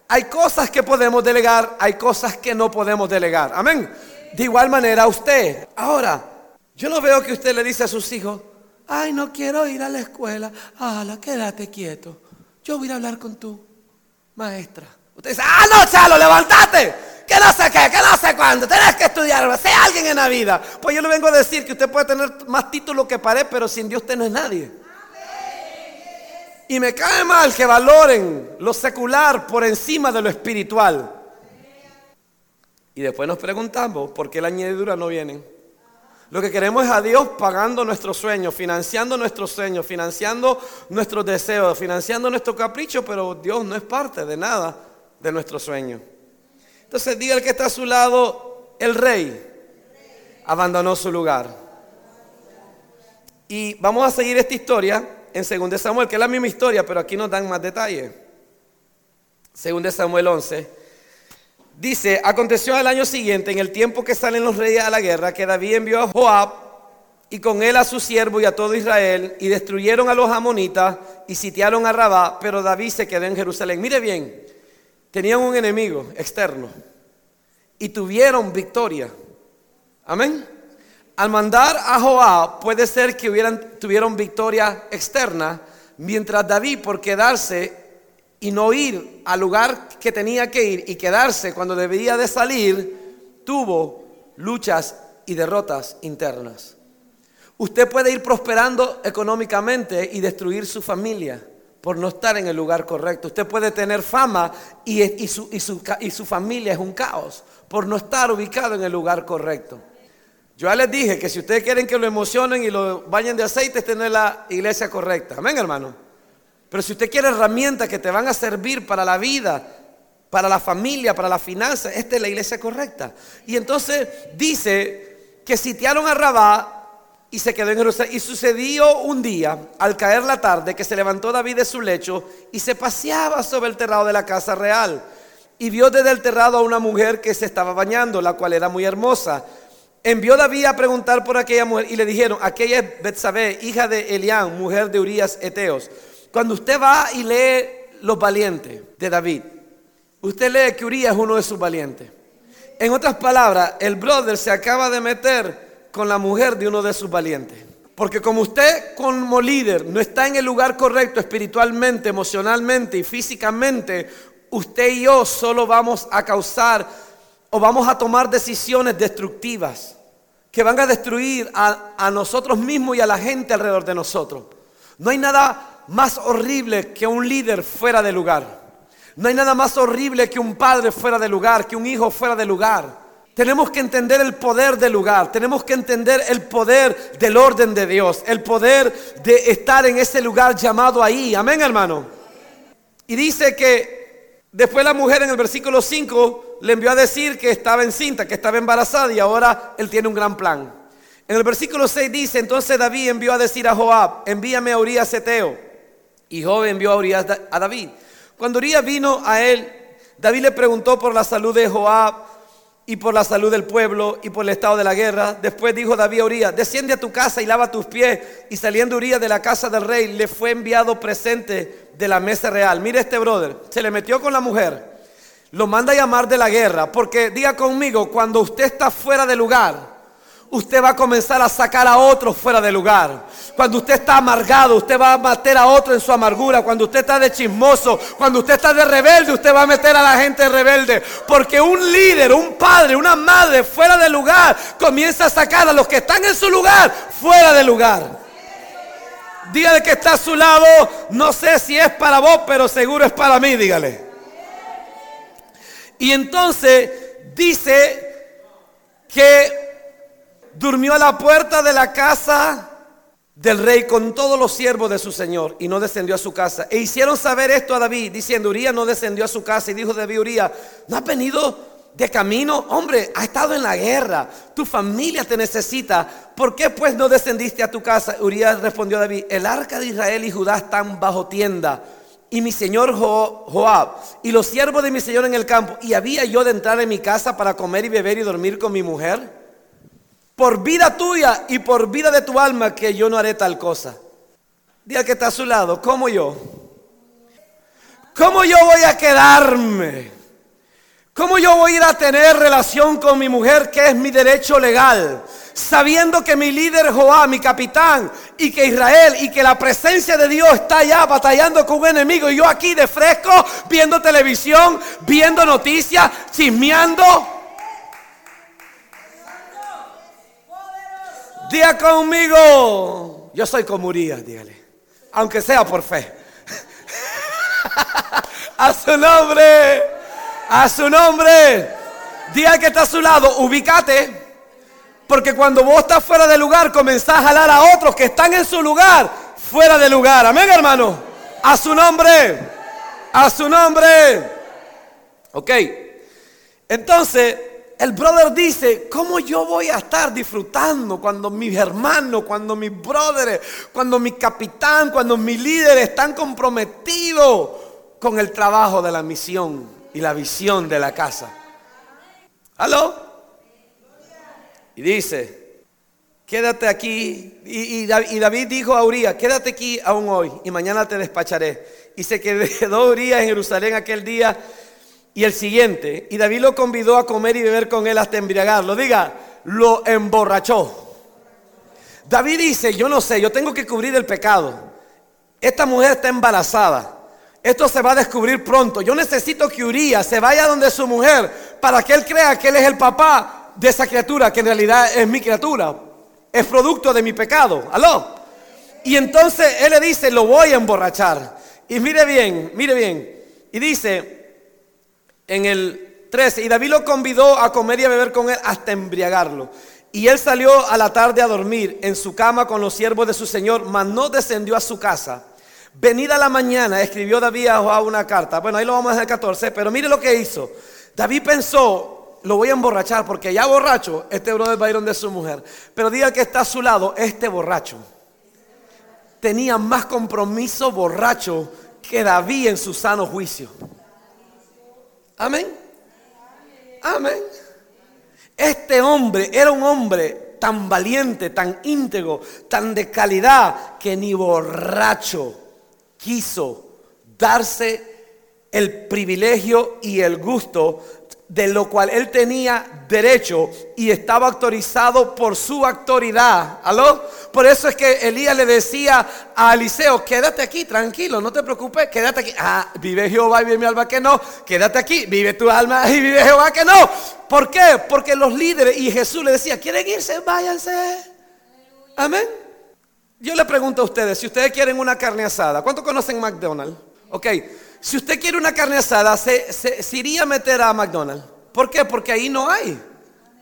Hay cosas que podemos delegar, hay cosas que no podemos delegar. Amén. De igual manera usted. Ahora, yo no veo que usted le dice a sus hijos, ay, no quiero ir a la escuela. Ala, quédate quieto. Yo voy a hablar con tu maestra. Usted dice, ah, no, chalo, levántate. Que no sé qué, que no sé cuándo. Tenés que estudiar, sé alguien en la vida. Pues yo le vengo a decir que usted puede tener más títulos que pared, pero sin Dios usted no es nadie. Y me cae mal que valoren lo secular por encima de lo espiritual. Y después nos preguntamos por qué la añadidura no viene. Lo que queremos es a Dios pagando nuestros sueños, financiando nuestros sueños, financiando nuestros deseos, financiando nuestro capricho, pero Dios no es parte de nada de nuestro sueño. Entonces diga el que está a su lado, el rey abandonó su lugar. Y vamos a seguir esta historia en 2 Samuel, que es la misma historia, pero aquí nos dan más detalles. 2 Samuel 11. Dice, aconteció al año siguiente, en el tiempo que salen los reyes a la guerra, que David envió a Joab y con él a su siervo y a todo Israel, y destruyeron a los amonitas y sitiaron a Rabá, pero David se quedó en Jerusalén. Mire bien, tenían un enemigo externo y tuvieron victoria. Amén. Al mandar a Joab, puede ser que hubieran, tuvieron victoria externa, mientras David, por quedarse y no ir al lugar que tenía que ir y quedarse cuando debía de salir, tuvo luchas y derrotas internas. Usted puede ir prosperando económicamente y destruir su familia por no estar en el lugar correcto. Usted puede tener fama y, su, y su familia es un caos por no estar ubicado en el lugar correcto. Yo ya les dije que si ustedes quieren que lo emocionen y lo bañen de aceite, estén en la iglesia correcta. Amén, hermano. Pero si usted quiere herramientas que te van a servir para la vida, para la familia, para la finanza, esta es la iglesia correcta. Y entonces dice que sitiaron a Rabá y se quedó en Jerusalén. Y sucedió un día, al caer la tarde, que se levantó David de su lecho y se paseaba sobre el terrado de la casa real. Y vio desde el terrado a una mujer que se estaba bañando, la cual era muy hermosa. Envió David a preguntar por aquella mujer y le dijeron, aquella es Betsabé, hija de Elián, mujer de Urias Eteos. Cuando usted va y lee los valientes de David, usted lee que Urias es uno de sus valientes. En otras palabras, el brother se acaba de meter con la mujer de uno de sus valientes. Porque como usted como líder no está en el lugar correcto espiritualmente, emocionalmente y físicamente, usted y yo solo vamos a causar o vamos a tomar decisiones destructivas que van a destruir a, a nosotros mismos y a la gente alrededor de nosotros. No hay nada más horrible que un líder fuera de lugar. No hay nada más horrible que un padre fuera de lugar, que un hijo fuera de lugar. Tenemos que entender el poder del lugar, tenemos que entender el poder del orden de Dios, el poder de estar en ese lugar llamado ahí. Amén, hermano. Y dice que después la mujer en el versículo 5 le envió a decir que estaba encinta, que estaba embarazada y ahora él tiene un gran plan. En el versículo 6 dice, entonces David envió a decir a Joab, envíame a Urias Eteo y Job envió a Urias a David. Cuando Urias vino a él, David le preguntó por la salud de Joab y por la salud del pueblo y por el estado de la guerra. Después dijo David a Urias, desciende a tu casa y lava tus pies. Y saliendo Urias de la casa del rey, le fue enviado presente de la mesa real. Mire este brother, se le metió con la mujer. Lo manda a llamar de la guerra, porque diga conmigo, cuando usted está fuera de lugar, usted va a comenzar a sacar a otros fuera de lugar. Cuando usted está amargado, usted va a meter a otro en su amargura. Cuando usted está de chismoso, cuando usted está de rebelde, usted va a meter a la gente rebelde. Porque un líder, un padre, una madre fuera de lugar comienza a sacar a los que están en su lugar fuera de lugar. Dígale que está a su lado, no sé si es para vos, pero seguro es para mí, dígale. Y entonces dice que durmió a la puerta de la casa del rey con todos los siervos de su señor y no descendió a su casa. E hicieron saber esto a David, diciendo, Urias no descendió a su casa y dijo David, Urias, ¿no has venido de camino? Hombre, ha estado en la guerra, tu familia te necesita. ¿Por qué pues no descendiste a tu casa? Urias respondió a David, el arca de Israel y Judá están bajo tienda y mi señor Joab y los siervos de mi señor en el campo. ¿Y había yo de entrar en mi casa para comer y beber y dormir con mi mujer? Por vida tuya y por vida de tu alma que yo no haré tal cosa. Diga que está a su lado, ¿cómo yo? ¿Cómo yo voy a quedarme? ¿Cómo yo voy a ir a tener relación con mi mujer que es mi derecho legal? Sabiendo que mi líder Joá, mi capitán, y que Israel y que la presencia de Dios está allá batallando con un enemigo y yo aquí de fresco viendo televisión, viendo noticias, chismeando. Diga conmigo, yo soy como Urias, dígale, aunque sea por fe. a su nombre, a su nombre. Diga que está a su lado, ubícate. Porque cuando vos estás fuera de lugar, comenzás a jalar a otros que están en su lugar, fuera de lugar. Amén, hermano. A su nombre. A su nombre. Ok. Entonces, el brother dice, ¿cómo yo voy a estar disfrutando cuando mis hermanos, cuando mis brothers, cuando mi capitán, cuando mi líder están comprometidos con el trabajo de la misión y la visión de la casa? ¿Aló? Y dice, quédate aquí. Y, David dijo a Urias, quédate aquí aún hoy y mañana te despacharé. Y se quedó Urias en Jerusalén aquel día y el siguiente. Y David lo convidó a comer y beber con él hasta embriagarlo. Diga, lo emborrachó. David dice, yo no sé, yo tengo que cubrir el pecado. Esta mujer está embarazada. Esto se va a descubrir pronto. Yo necesito que Urias se vaya donde su mujer para que él crea que él es el papá de esa criatura, que en realidad es mi criatura. Es producto de mi pecado. ¿Aló? Y entonces él le dice, lo voy a emborrachar. Y mire bien, mire bien. Y dice, en el 13, y David lo convidó a comer y a beber con él hasta embriagarlo. Y él salió a la tarde a dormir en su cama con los siervos de su señor, mas no descendió a su casa. Venida la mañana, escribió David a Joab una carta. Bueno, ahí lo vamos a dejar el 14, pero mire lo que hizo. David pensó, lo voy a emborrachar porque ya borracho, este brother va a ir su mujer. Pero diga que está a su lado, este borracho. Tenía más compromiso borracho que David en su sano juicio. Amén. Amén. Este hombre era un hombre tan valiente, tan íntegro, tan de calidad, que ni borracho quiso darse el privilegio y el gusto de lo cual él tenía derecho y estaba autorizado por su autoridad. ¿Aló? Por eso es que Elías le decía a Eliseo, quédate aquí, tranquilo, no te preocupes, quédate aquí. Ah, vive Jehová y vive mi alma que no. Quédate aquí, vive tu alma y vive Jehová que no. ¿Por qué? Porque los líderes y Jesús le decía, ¿quieren irse? Váyanse. Amén. Yo le pregunto a ustedes, si ustedes quieren una carne asada, ¿cuánto conocen McDonald's? Ok. Si usted quiere una carne asada, se, iría a meter a McDonald's. ¿Por qué? Porque ahí no hay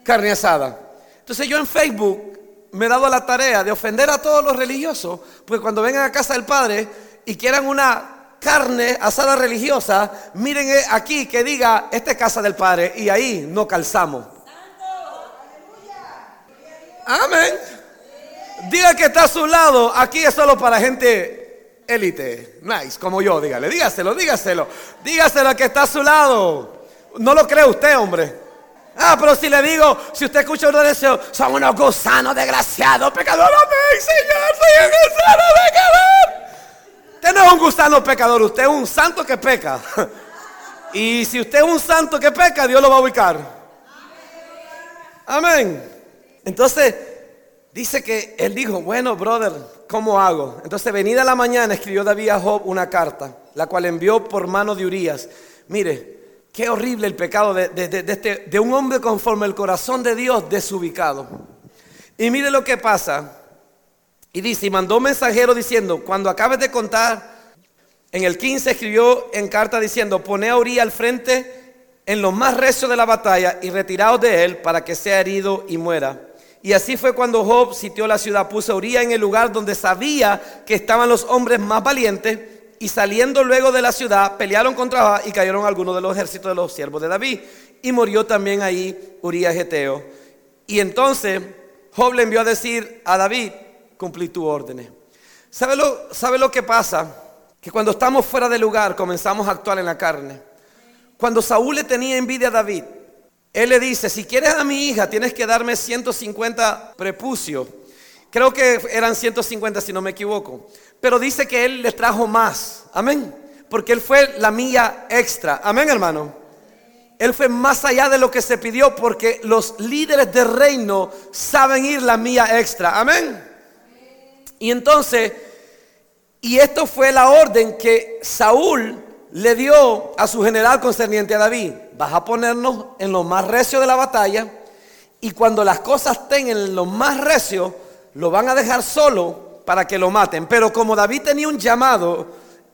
carne asada. Entonces yo en Facebook me he dado la tarea de ofender a todos los religiosos, porque cuando vengan a casa del Padre y quieran una carne asada religiosa, miren eh, aquí que diga, esta es casa del Padre, y ahí no calzamos. Amén. Diga que está a su lado, aquí es solo para gente élite, nice, como yo, dígale, dígaselo, dígaselo, dígaselo que está a su lado. No lo cree usted, hombre. Ah, pero si le digo, si usted escucha uno de esos, son unos gusanos desgraciados, pecador, amén, Señor, soy un gusano pecador. Usted no es un gusano pecador, usted es un santo que peca. Y si usted es un santo que peca, Dios lo va a ubicar. Amén. Entonces, dice que él dijo, bueno, brother, ¿cómo hago? Entonces, venida la mañana, escribió David a Job una carta, la cual envió por mano de Urias. Mire, qué horrible el pecado de, este, de un hombre conforme el corazón de Dios desubicado. Y mire lo que pasa. Y dice, y mandó mensajero diciendo, cuando acabes de contar, en el 15 escribió en carta diciendo, pone a Urias al frente en lo más recio de la batalla y retiraos de él para que sea herido y muera. Y así fue cuando Job sitió la ciudad, puso a Urias en el lugar donde sabía que estaban los hombres más valientes y saliendo luego de la ciudad pelearon contra Job y cayeron algunos de los ejércitos de los siervos de David. Y murió también ahí Urias Geteo. Y entonces Job le envió a decir a David, cumplí tu órdenes. ¿Sabe lo, ¿Sabe lo que pasa? Que cuando estamos fuera de lugar comenzamos a actuar en la carne. Cuando Saúl le tenía envidia a David, él le dice, si quieres a mi hija, tienes que darme 150 prepucios. Creo que eran 150 si no me equivoco. Pero dice que él le trajo más. Amén. Porque él fue la mía extra. Amén, hermano. Él fue más allá de lo que se pidió porque los líderes del reino saben ir la mía extra. Amén. Y entonces, y esto fue la orden que Saúl le dio a su general concerniente a David. Vas a ponernos en lo más recio de la batalla y cuando las cosas estén en lo más recio, lo van a dejar solo para que lo maten. Pero como David tenía un llamado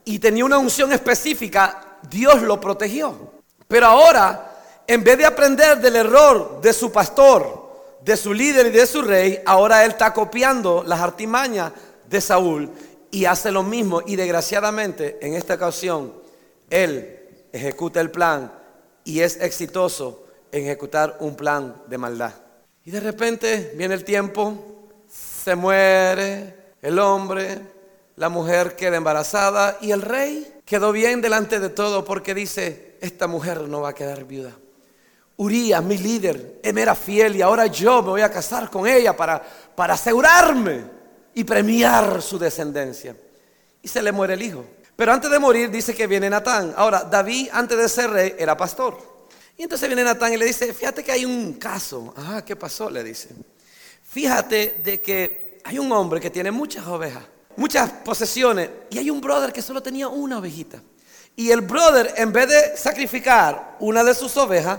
y tenía una unción específica, Dios lo protegió. Pero ahora, en vez de aprender del error de su pastor, de su líder y de su rey, ahora él está copiando las artimañas de Saúl y hace lo mismo. Y desgraciadamente, en esta ocasión, él ejecuta el plan y es exitoso en ejecutar un plan de maldad. Y de repente viene el tiempo, se muere el hombre, la mujer queda embarazada y el rey quedó bien delante de todo porque dice, esta mujer no va a quedar viuda. Urías, mi líder, era fiel y ahora yo me voy a casar con ella para, para asegurarme y premiar su descendencia. Y se le muere el hijo. Pero antes de morir dice que viene Natán. Ahora, David antes de ser rey era pastor. Y entonces viene Natán y le dice, fíjate que hay un caso. Ah, ¿qué pasó? Le dice. Fíjate de que hay un hombre que tiene muchas ovejas, muchas posesiones, y hay un brother que solo tenía una ovejita. Y el brother, en vez de sacrificar una de sus ovejas,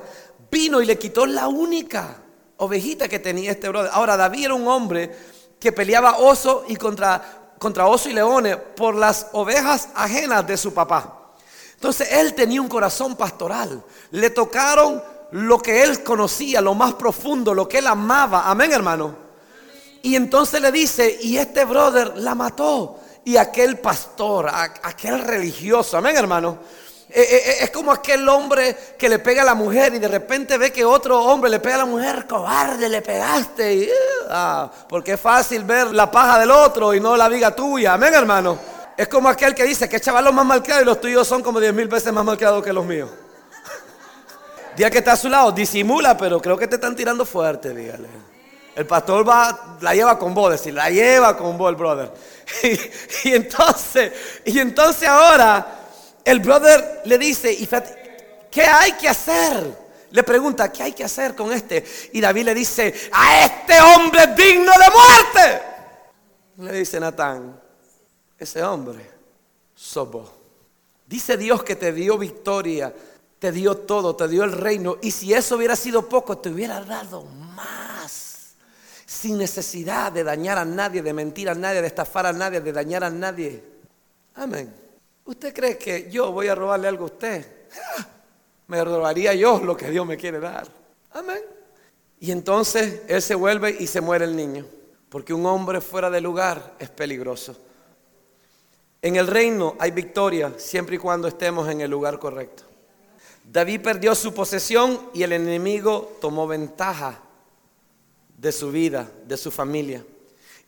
vino y le quitó la única ovejita que tenía este brother. Ahora, David era un hombre que peleaba oso y contra contra oso y leones por las ovejas ajenas de su papá. Entonces él tenía un corazón pastoral. Le tocaron lo que él conocía, lo más profundo, lo que él amaba. Amén, hermano. Y entonces le dice, y este brother la mató. Y aquel pastor, aquel religioso, amén, hermano es como aquel hombre que le pega a la mujer y de repente ve que otro hombre le pega a la mujer, cobarde, le pegaste. Ah, porque es fácil ver la paja del otro y no la viga tuya. Amén, hermano. Es como aquel que dice que chaval los más malcriados y los tuyos son como diez mil veces más malcriados que los míos. Día que está a su lado, disimula, pero creo que te están tirando fuerte, dígale. El pastor va, la lleva con vos, decir, la lleva con vos el brother. y entonces, y entonces ahora el brother le dice, ¿qué hay que hacer? Le pregunta, ¿qué hay que hacer con este? Y David le dice, a este hombre digno de muerte. Le dice Natán, ese hombre sos Dice Dios que te dio victoria, te dio todo, te dio el reino. Y si eso hubiera sido poco, te hubiera dado más. Sin necesidad de dañar a nadie, de mentir a nadie, de estafar a nadie, de dañar a nadie. Amén. ¿Usted cree que yo voy a robarle algo a usted? Me robaría yo lo que Dios me quiere dar. Amén. Y entonces él se vuelve y se muere el niño. Porque un hombre fuera de lugar es peligroso. En el reino hay victoria siempre y cuando estemos en el lugar correcto. David perdió su posesión y el enemigo tomó ventaja de su vida, de su familia.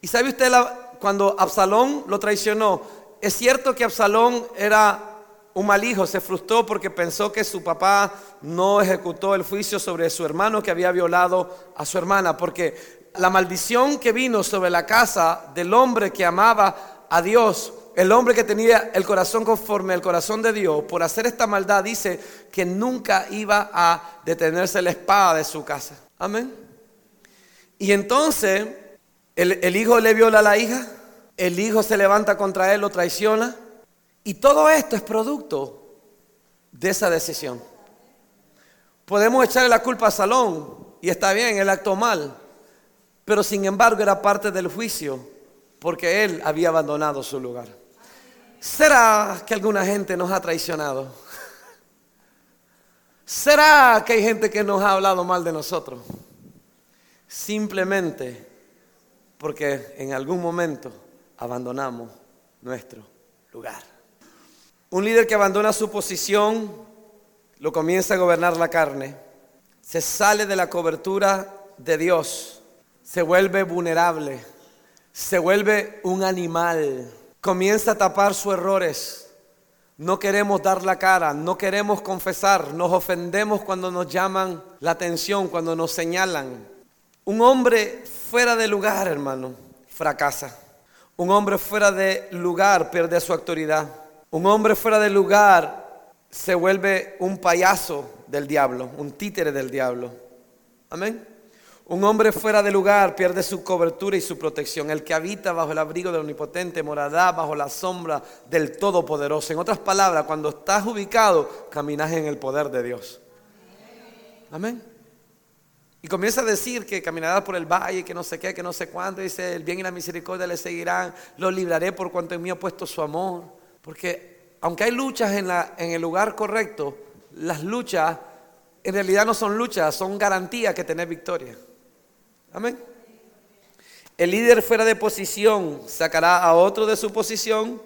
¿Y sabe usted cuando Absalón lo traicionó? Es cierto que Absalón era un mal hijo, se frustró porque pensó que su papá no ejecutó el juicio sobre su hermano que había violado a su hermana, porque la maldición que vino sobre la casa del hombre que amaba a Dios, el hombre que tenía el corazón conforme al corazón de Dios, por hacer esta maldad, dice que nunca iba a detenerse la espada de su casa. Amén. Y entonces el, el hijo le viola a la hija, el hijo se levanta contra él, lo traiciona. Y todo esto es producto de esa decisión. Podemos echarle la culpa a Salón y está bien, él actuó mal, pero sin embargo era parte del juicio porque él había abandonado su lugar. ¿Será que alguna gente nos ha traicionado? ¿Será que hay gente que nos ha hablado mal de nosotros? Simplemente porque en algún momento abandonamos nuestro lugar. Un líder que abandona su posición lo comienza a gobernar la carne, se sale de la cobertura de Dios, se vuelve vulnerable, se vuelve un animal, comienza a tapar sus errores. No queremos dar la cara, no queremos confesar, nos ofendemos cuando nos llaman la atención, cuando nos señalan. Un hombre fuera de lugar, hermano, fracasa. Un hombre fuera de lugar pierde su autoridad. Un hombre fuera de lugar se vuelve un payaso del diablo, un títere del diablo. Amén. Un hombre fuera de lugar pierde su cobertura y su protección. El que habita bajo el abrigo del Omnipotente morará bajo la sombra del Todopoderoso. En otras palabras, cuando estás ubicado, caminas en el poder de Dios. Amén. Y comienza a decir que caminará por el valle, que no sé qué, que no sé cuánto. Dice, el bien y la misericordia le seguirán. Lo libraré por cuanto en mí ha puesto su amor. Porque aunque hay luchas en, la, en el lugar correcto, las luchas en realidad no son luchas, son garantías que tener victoria. Amén. El líder fuera de posición sacará a otro de su posición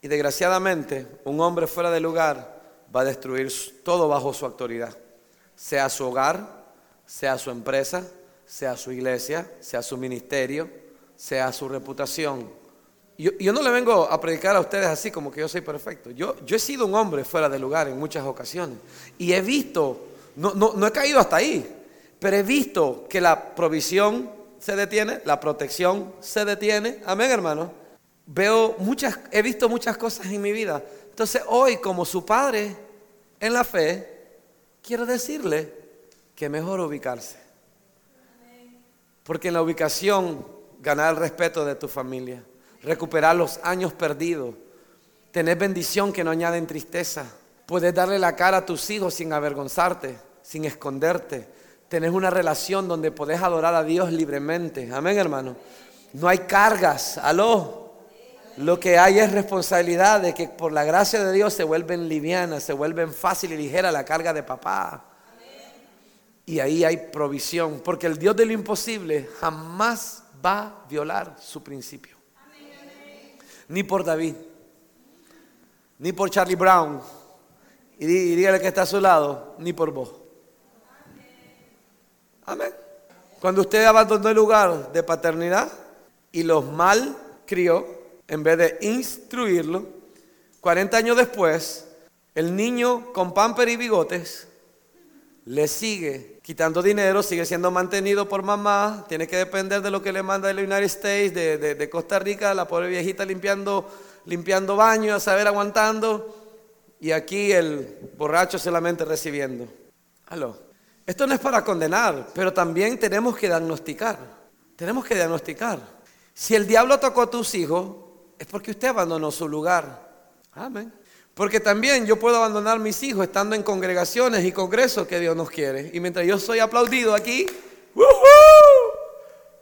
y desgraciadamente un hombre fuera de lugar va a destruir todo bajo su autoridad, sea su hogar, sea su empresa, sea su iglesia, sea su ministerio, sea su reputación. Yo, yo, no le vengo a predicar a ustedes así como que yo soy perfecto. Yo, yo he sido un hombre fuera de lugar en muchas ocasiones y he visto, no, no, no he caído hasta ahí, pero he visto que la provisión se detiene, la protección se detiene. Amén, hermano. Veo muchas, he visto muchas cosas en mi vida. Entonces hoy, como su padre en la fe, quiero decirle que mejor ubicarse. Porque en la ubicación ganar el respeto de tu familia, recuperar los años perdidos, tener bendición que no añaden tristeza, puedes darle la cara a tus hijos sin avergonzarte, sin esconderte tenés una relación donde podés adorar a Dios libremente. Amén, hermano. No hay cargas. Aló. Lo que hay es responsabilidad de que por la gracia de Dios se vuelven livianas, se vuelven fácil y ligera la carga de papá. Y ahí hay provisión, porque el Dios de lo imposible jamás va a violar su principio. Ni por David, ni por Charlie Brown, y dígale que está a su lado, ni por vos. Amén. Cuando usted abandonó el lugar de paternidad y los mal crió, en vez de instruirlo, 40 años después, el niño con pamper y bigotes le sigue quitando dinero, sigue siendo mantenido por mamá, tiene que depender de lo que le manda el United States, de, Costa Rica, la pobre viejita limpiando, limpiando baños, a saber aguantando, y aquí el borracho solamente recibiendo. Aló. Esto no es para condenar, pero también tenemos que diagnosticar. Tenemos que diagnosticar. Si el diablo tocó a tus hijos, es porque usted abandonó su lugar. Amén. Porque también yo puedo abandonar mis hijos estando en congregaciones y congresos que Dios nos quiere. Y mientras yo soy aplaudido aquí,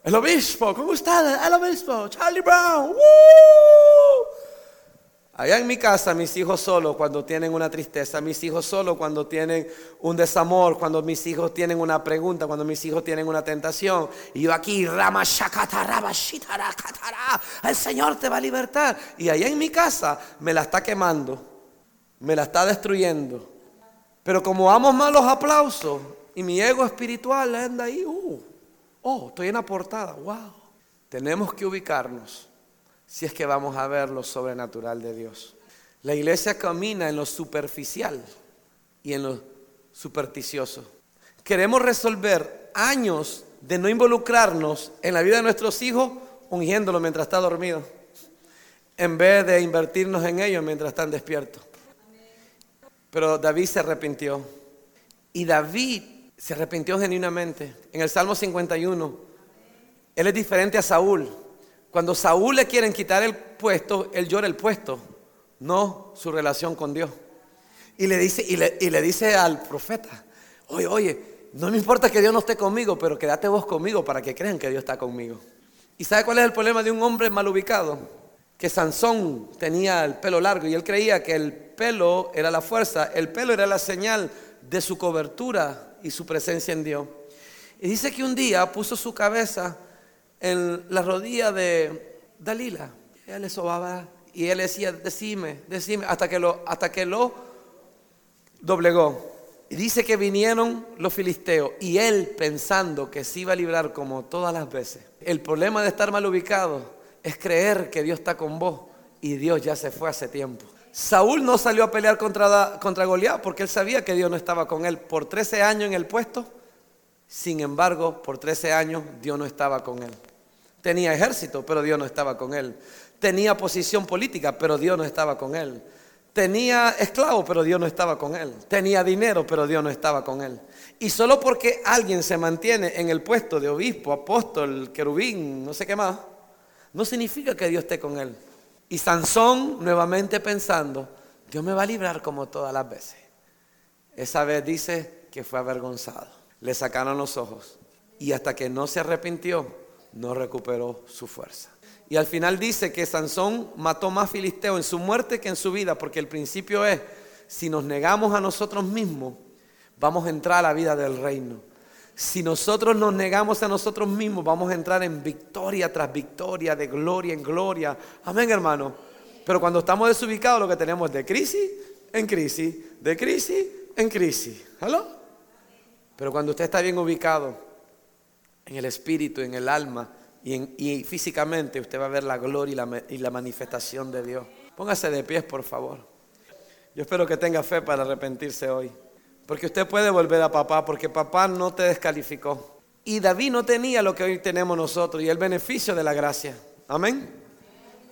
el obispo, ¿cómo está el obispo? Charlie Brown, Allá en mi casa, mis hijos solo cuando tienen una tristeza, mis hijos solo cuando tienen un desamor, cuando mis hijos tienen una pregunta, cuando mis hijos tienen una tentación. Y yo aquí, Rama el Señor te va a libertar. Y allá en mi casa me la está quemando, me la está destruyendo. Pero como amo más los aplausos y mi ego espiritual anda ahí, uh, oh, estoy en la portada, wow. Tenemos que ubicarnos si es que vamos a ver lo sobrenatural de Dios. La iglesia camina en lo superficial y en lo supersticioso. Queremos resolver años de no involucrarnos en la vida de nuestros hijos ungiéndolo mientras está dormido, en vez de invertirnos en ellos mientras están despiertos. Pero David se arrepintió. Y David se arrepintió genuinamente. En el Salmo 51, Él es diferente a Saúl. Cuando Saúl le quieren quitar el puesto, él llora el puesto, no su relación con Dios. Y le dice, y le, y le dice al profeta, oye, oye, no me importa que Dios no esté conmigo, pero quédate vos conmigo para que crean que Dios está conmigo. ¿Y sabe cuál es el problema de un hombre mal ubicado? Que Sansón tenía el pelo largo y él creía que el pelo era la fuerza, el pelo era la señal de su cobertura y su presencia en Dios. Y dice que un día puso su cabeza en la rodilla de Dalila. Ella le sobaba y él decía, decime, decime, hasta que lo, hasta que lo doblegó. Y dice que vinieron los filisteos y él pensando que se iba a librar como todas las veces. El problema de estar mal ubicado es creer que Dios está con vos y Dios ya se fue hace tiempo. Saúl no salió a pelear contra, contra Goliat porque él sabía que Dios no estaba con él. Por 13 años en el puesto, sin embargo, por 13 años Dios no estaba con él. Tenía ejército, pero Dios no estaba con él. Tenía posición política, pero Dios no estaba con él. Tenía esclavo, pero Dios no estaba con él. Tenía dinero, pero Dios no estaba con él. Y solo porque alguien se mantiene en el puesto de obispo, apóstol, querubín, no sé qué más, no significa que Dios esté con él. Y Sansón nuevamente pensando, Dios me va a librar como todas las veces. Esa vez dice que fue avergonzado. Le sacaron los ojos. Y hasta que no se arrepintió, no recuperó su fuerza. Y al final dice que Sansón mató más filisteos en su muerte que en su vida, porque el principio es, si nos negamos a nosotros mismos, vamos a entrar a la vida del reino. Si nosotros nos negamos a nosotros mismos, vamos a entrar en victoria tras victoria, de gloria en gloria. Amén, hermano. Pero cuando estamos desubicados, lo que tenemos es de crisis en crisis, de crisis en crisis. ¿Aló? Pero cuando usted está bien ubicado en el espíritu, en el alma y, físicamente, usted va a ver la gloria y la, y la manifestación de Dios. Póngase de pies, por favor. Yo espero que tenga fe para arrepentirse hoy. Porque usted puede volver a papá, porque papá no te descalificó. Y David no tenía lo que hoy tenemos nosotros y el beneficio de la gracia. Amén.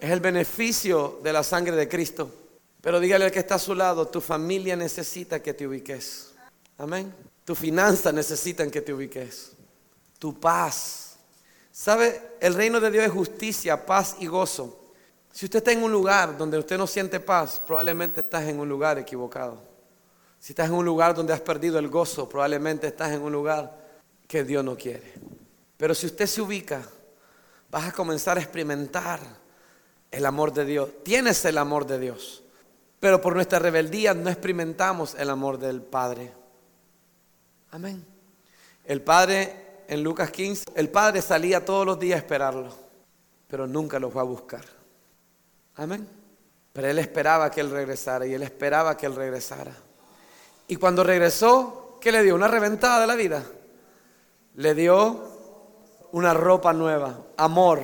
Es el beneficio de la sangre de Cristo. Pero dígale al que está a su lado, tu familia necesita que te ubiques. Amén. Tu finanza necesita que te ubiques. Tu paz. ¿Sabe? El reino de Dios es justicia, paz y gozo. Si usted está en un lugar donde usted no siente paz, probablemente estás en un lugar equivocado. Si estás en un lugar donde has perdido el gozo, probablemente estás en un lugar que Dios no quiere. Pero si usted se ubica, vas a comenzar a experimentar el amor de Dios. Tienes el amor de Dios. Pero por nuestra rebeldía no experimentamos el amor del Padre. Amén. El Padre, en Lucas 15, el Padre salía todos los días a esperarlo, pero nunca lo fue a buscar. Amén. Pero Él esperaba que Él regresara y Él esperaba que Él regresara. Y cuando regresó, ¿qué le dio? Una reventada de la vida. Le dio una ropa nueva, amor,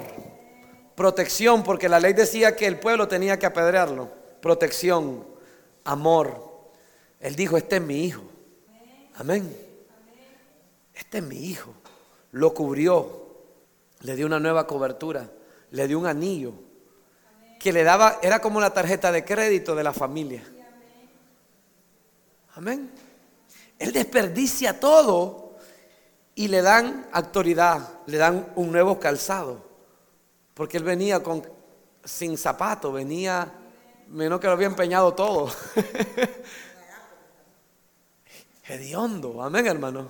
protección, porque la ley decía que el pueblo tenía que apedrearlo. Protección, amor. Él dijo, este es mi hijo. Amén. Este es mi hijo. Lo cubrió. Le dio una nueva cobertura. Le dio un anillo. Que le daba, era como la tarjeta de crédito de la familia. Amén. Él desperdicia todo y le dan autoridad, le dan un nuevo calzado. Porque él venía con, sin zapato, venía, menos que lo había empeñado todo. Hediondo, amén hermano.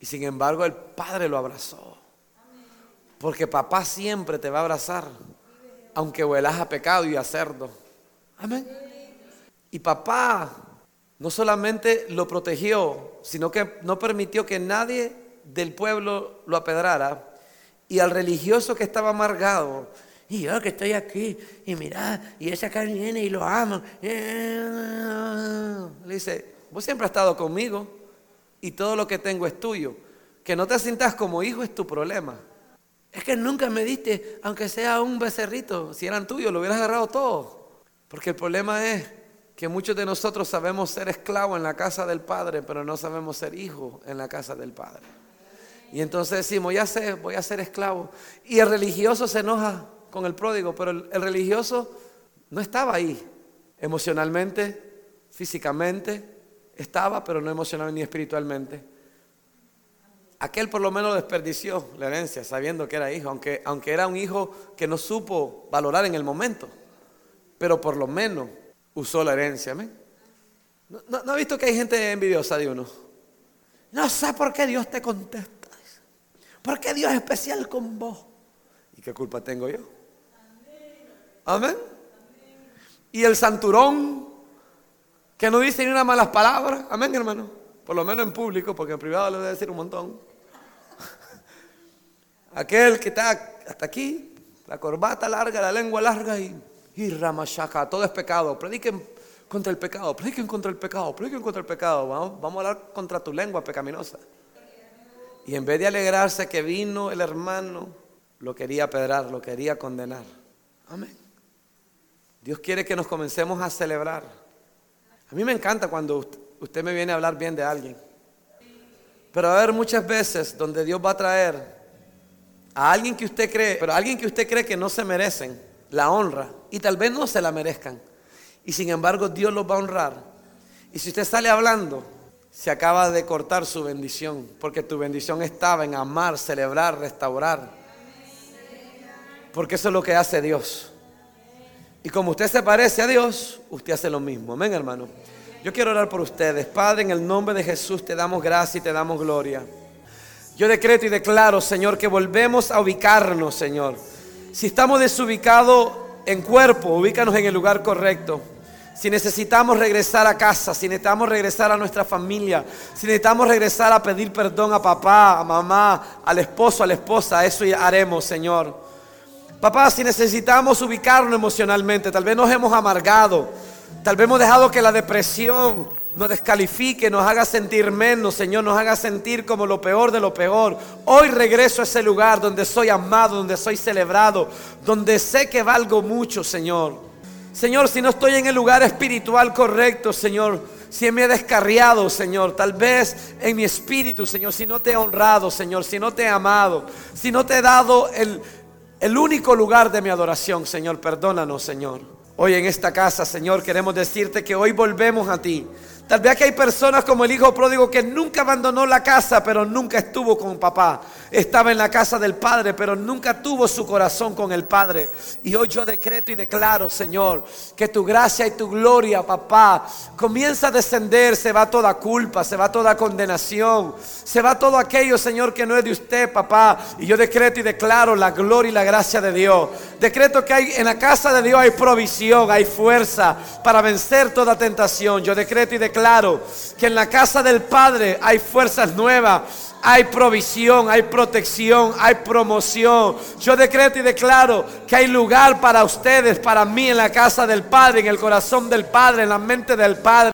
Y sin embargo el Padre lo abrazó. Porque papá siempre te va a abrazar, aunque huelas a pecado y a cerdo. Amén. Y papá no solamente lo protegió, sino que no permitió que nadie del pueblo lo apedrara. Y al religioso que estaba amargado, y yo que estoy aquí, y mira, y esa carne viene y lo ama. Le dice, vos siempre has estado conmigo y todo lo que tengo es tuyo. Que no te sientas como hijo es tu problema. Es que nunca me diste, aunque sea un becerrito, si eran tuyos, lo hubieras agarrado todo. Porque el problema es que muchos de nosotros sabemos ser esclavos en la casa del Padre, pero no sabemos ser hijos en la casa del Padre. Y entonces decimos, ya sé, voy a ser esclavo. Y el religioso se enoja con el pródigo, pero el, el religioso no estaba ahí emocionalmente, físicamente, estaba, pero no emocionalmente ni espiritualmente. Aquel por lo menos desperdició la herencia sabiendo que era hijo, aunque, aunque era un hijo que no supo valorar en el momento, pero por lo menos usó la herencia. ¿amén? ¿No, ha visto que hay gente envidiosa de uno? No sé por qué Dios te contesta. ¿Por qué Dios es especial con vos? ¿Y qué culpa tengo yo? Amén. Y el santurón que no dice ni una mala palabra. Amén, hermano. Por lo menos en público, porque en privado le voy a decir un montón. Aquel que está hasta aquí, la corbata larga, la lengua larga y, y ramashaka, todo es pecado. Prediquen contra el pecado, prediquen contra el pecado, prediquen contra el pecado. Vamos, vamos a hablar contra tu lengua pecaminosa. Y en vez de alegrarse que vino el hermano, lo quería pedrar, lo quería condenar. Amén. Dios quiere que nos comencemos a celebrar. A mí me encanta cuando usted me viene a hablar bien de alguien. Pero a haber muchas veces donde Dios va a traer a alguien que usted cree, pero a alguien que usted cree que no se merecen la honra y tal vez no se la merezcan. Y sin embargo Dios los va a honrar. Y si usted sale hablando se acaba de cortar su bendición, porque tu bendición estaba en amar, celebrar, restaurar. Porque eso es lo que hace Dios. Y como usted se parece a Dios, usted hace lo mismo. Amén, hermano. Yo quiero orar por ustedes. Padre, en el nombre de Jesús te damos gracia y te damos gloria. Yo decreto y declaro, Señor, que volvemos a ubicarnos, Señor. Si estamos desubicados en cuerpo, ubícanos en el lugar correcto si necesitamos regresar a casa, si necesitamos regresar a nuestra familia, si necesitamos regresar a pedir perdón a papá, a mamá, al esposo, a la esposa, eso haremos, Señor. Papá, si necesitamos ubicarnos emocionalmente, tal vez nos hemos amargado, tal vez hemos dejado que la depresión nos descalifique, nos haga sentir menos, Señor, nos haga sentir como lo peor de lo peor. Hoy regreso a ese lugar donde soy amado, donde soy celebrado, donde sé que valgo mucho, Señor. Señor, si no estoy en el lugar espiritual correcto, Señor, si me he descarriado, Señor, tal vez en mi espíritu, Señor, si no te he honrado, Señor, si no te he amado, si no te he dado el, el único lugar de mi adoración, Señor, perdónanos, Señor. Hoy en esta casa, Señor, queremos decirte que hoy volvemos a ti. Tal vez que hay personas como el hijo pródigo que nunca abandonó la casa, pero nunca estuvo con papá. Estaba en la casa del padre, pero nunca tuvo su corazón con el padre. Y hoy yo decreto y declaro, Señor, que tu gracia y tu gloria, papá, comienza a descender. Se va toda culpa, se va toda condenación, se va todo aquello, Señor, que no es de usted, papá. Y yo decreto y declaro la gloria y la gracia de Dios. Decreto que hay en la casa de Dios hay provisión, hay fuerza para vencer toda tentación. Yo decreto y declaro claro que en la casa del Padre hay fuerzas nuevas, hay provisión, hay protección, hay promoción. Yo decreto y declaro que hay lugar para ustedes, para mí en la casa del Padre, en el corazón del Padre, en la mente del Padre.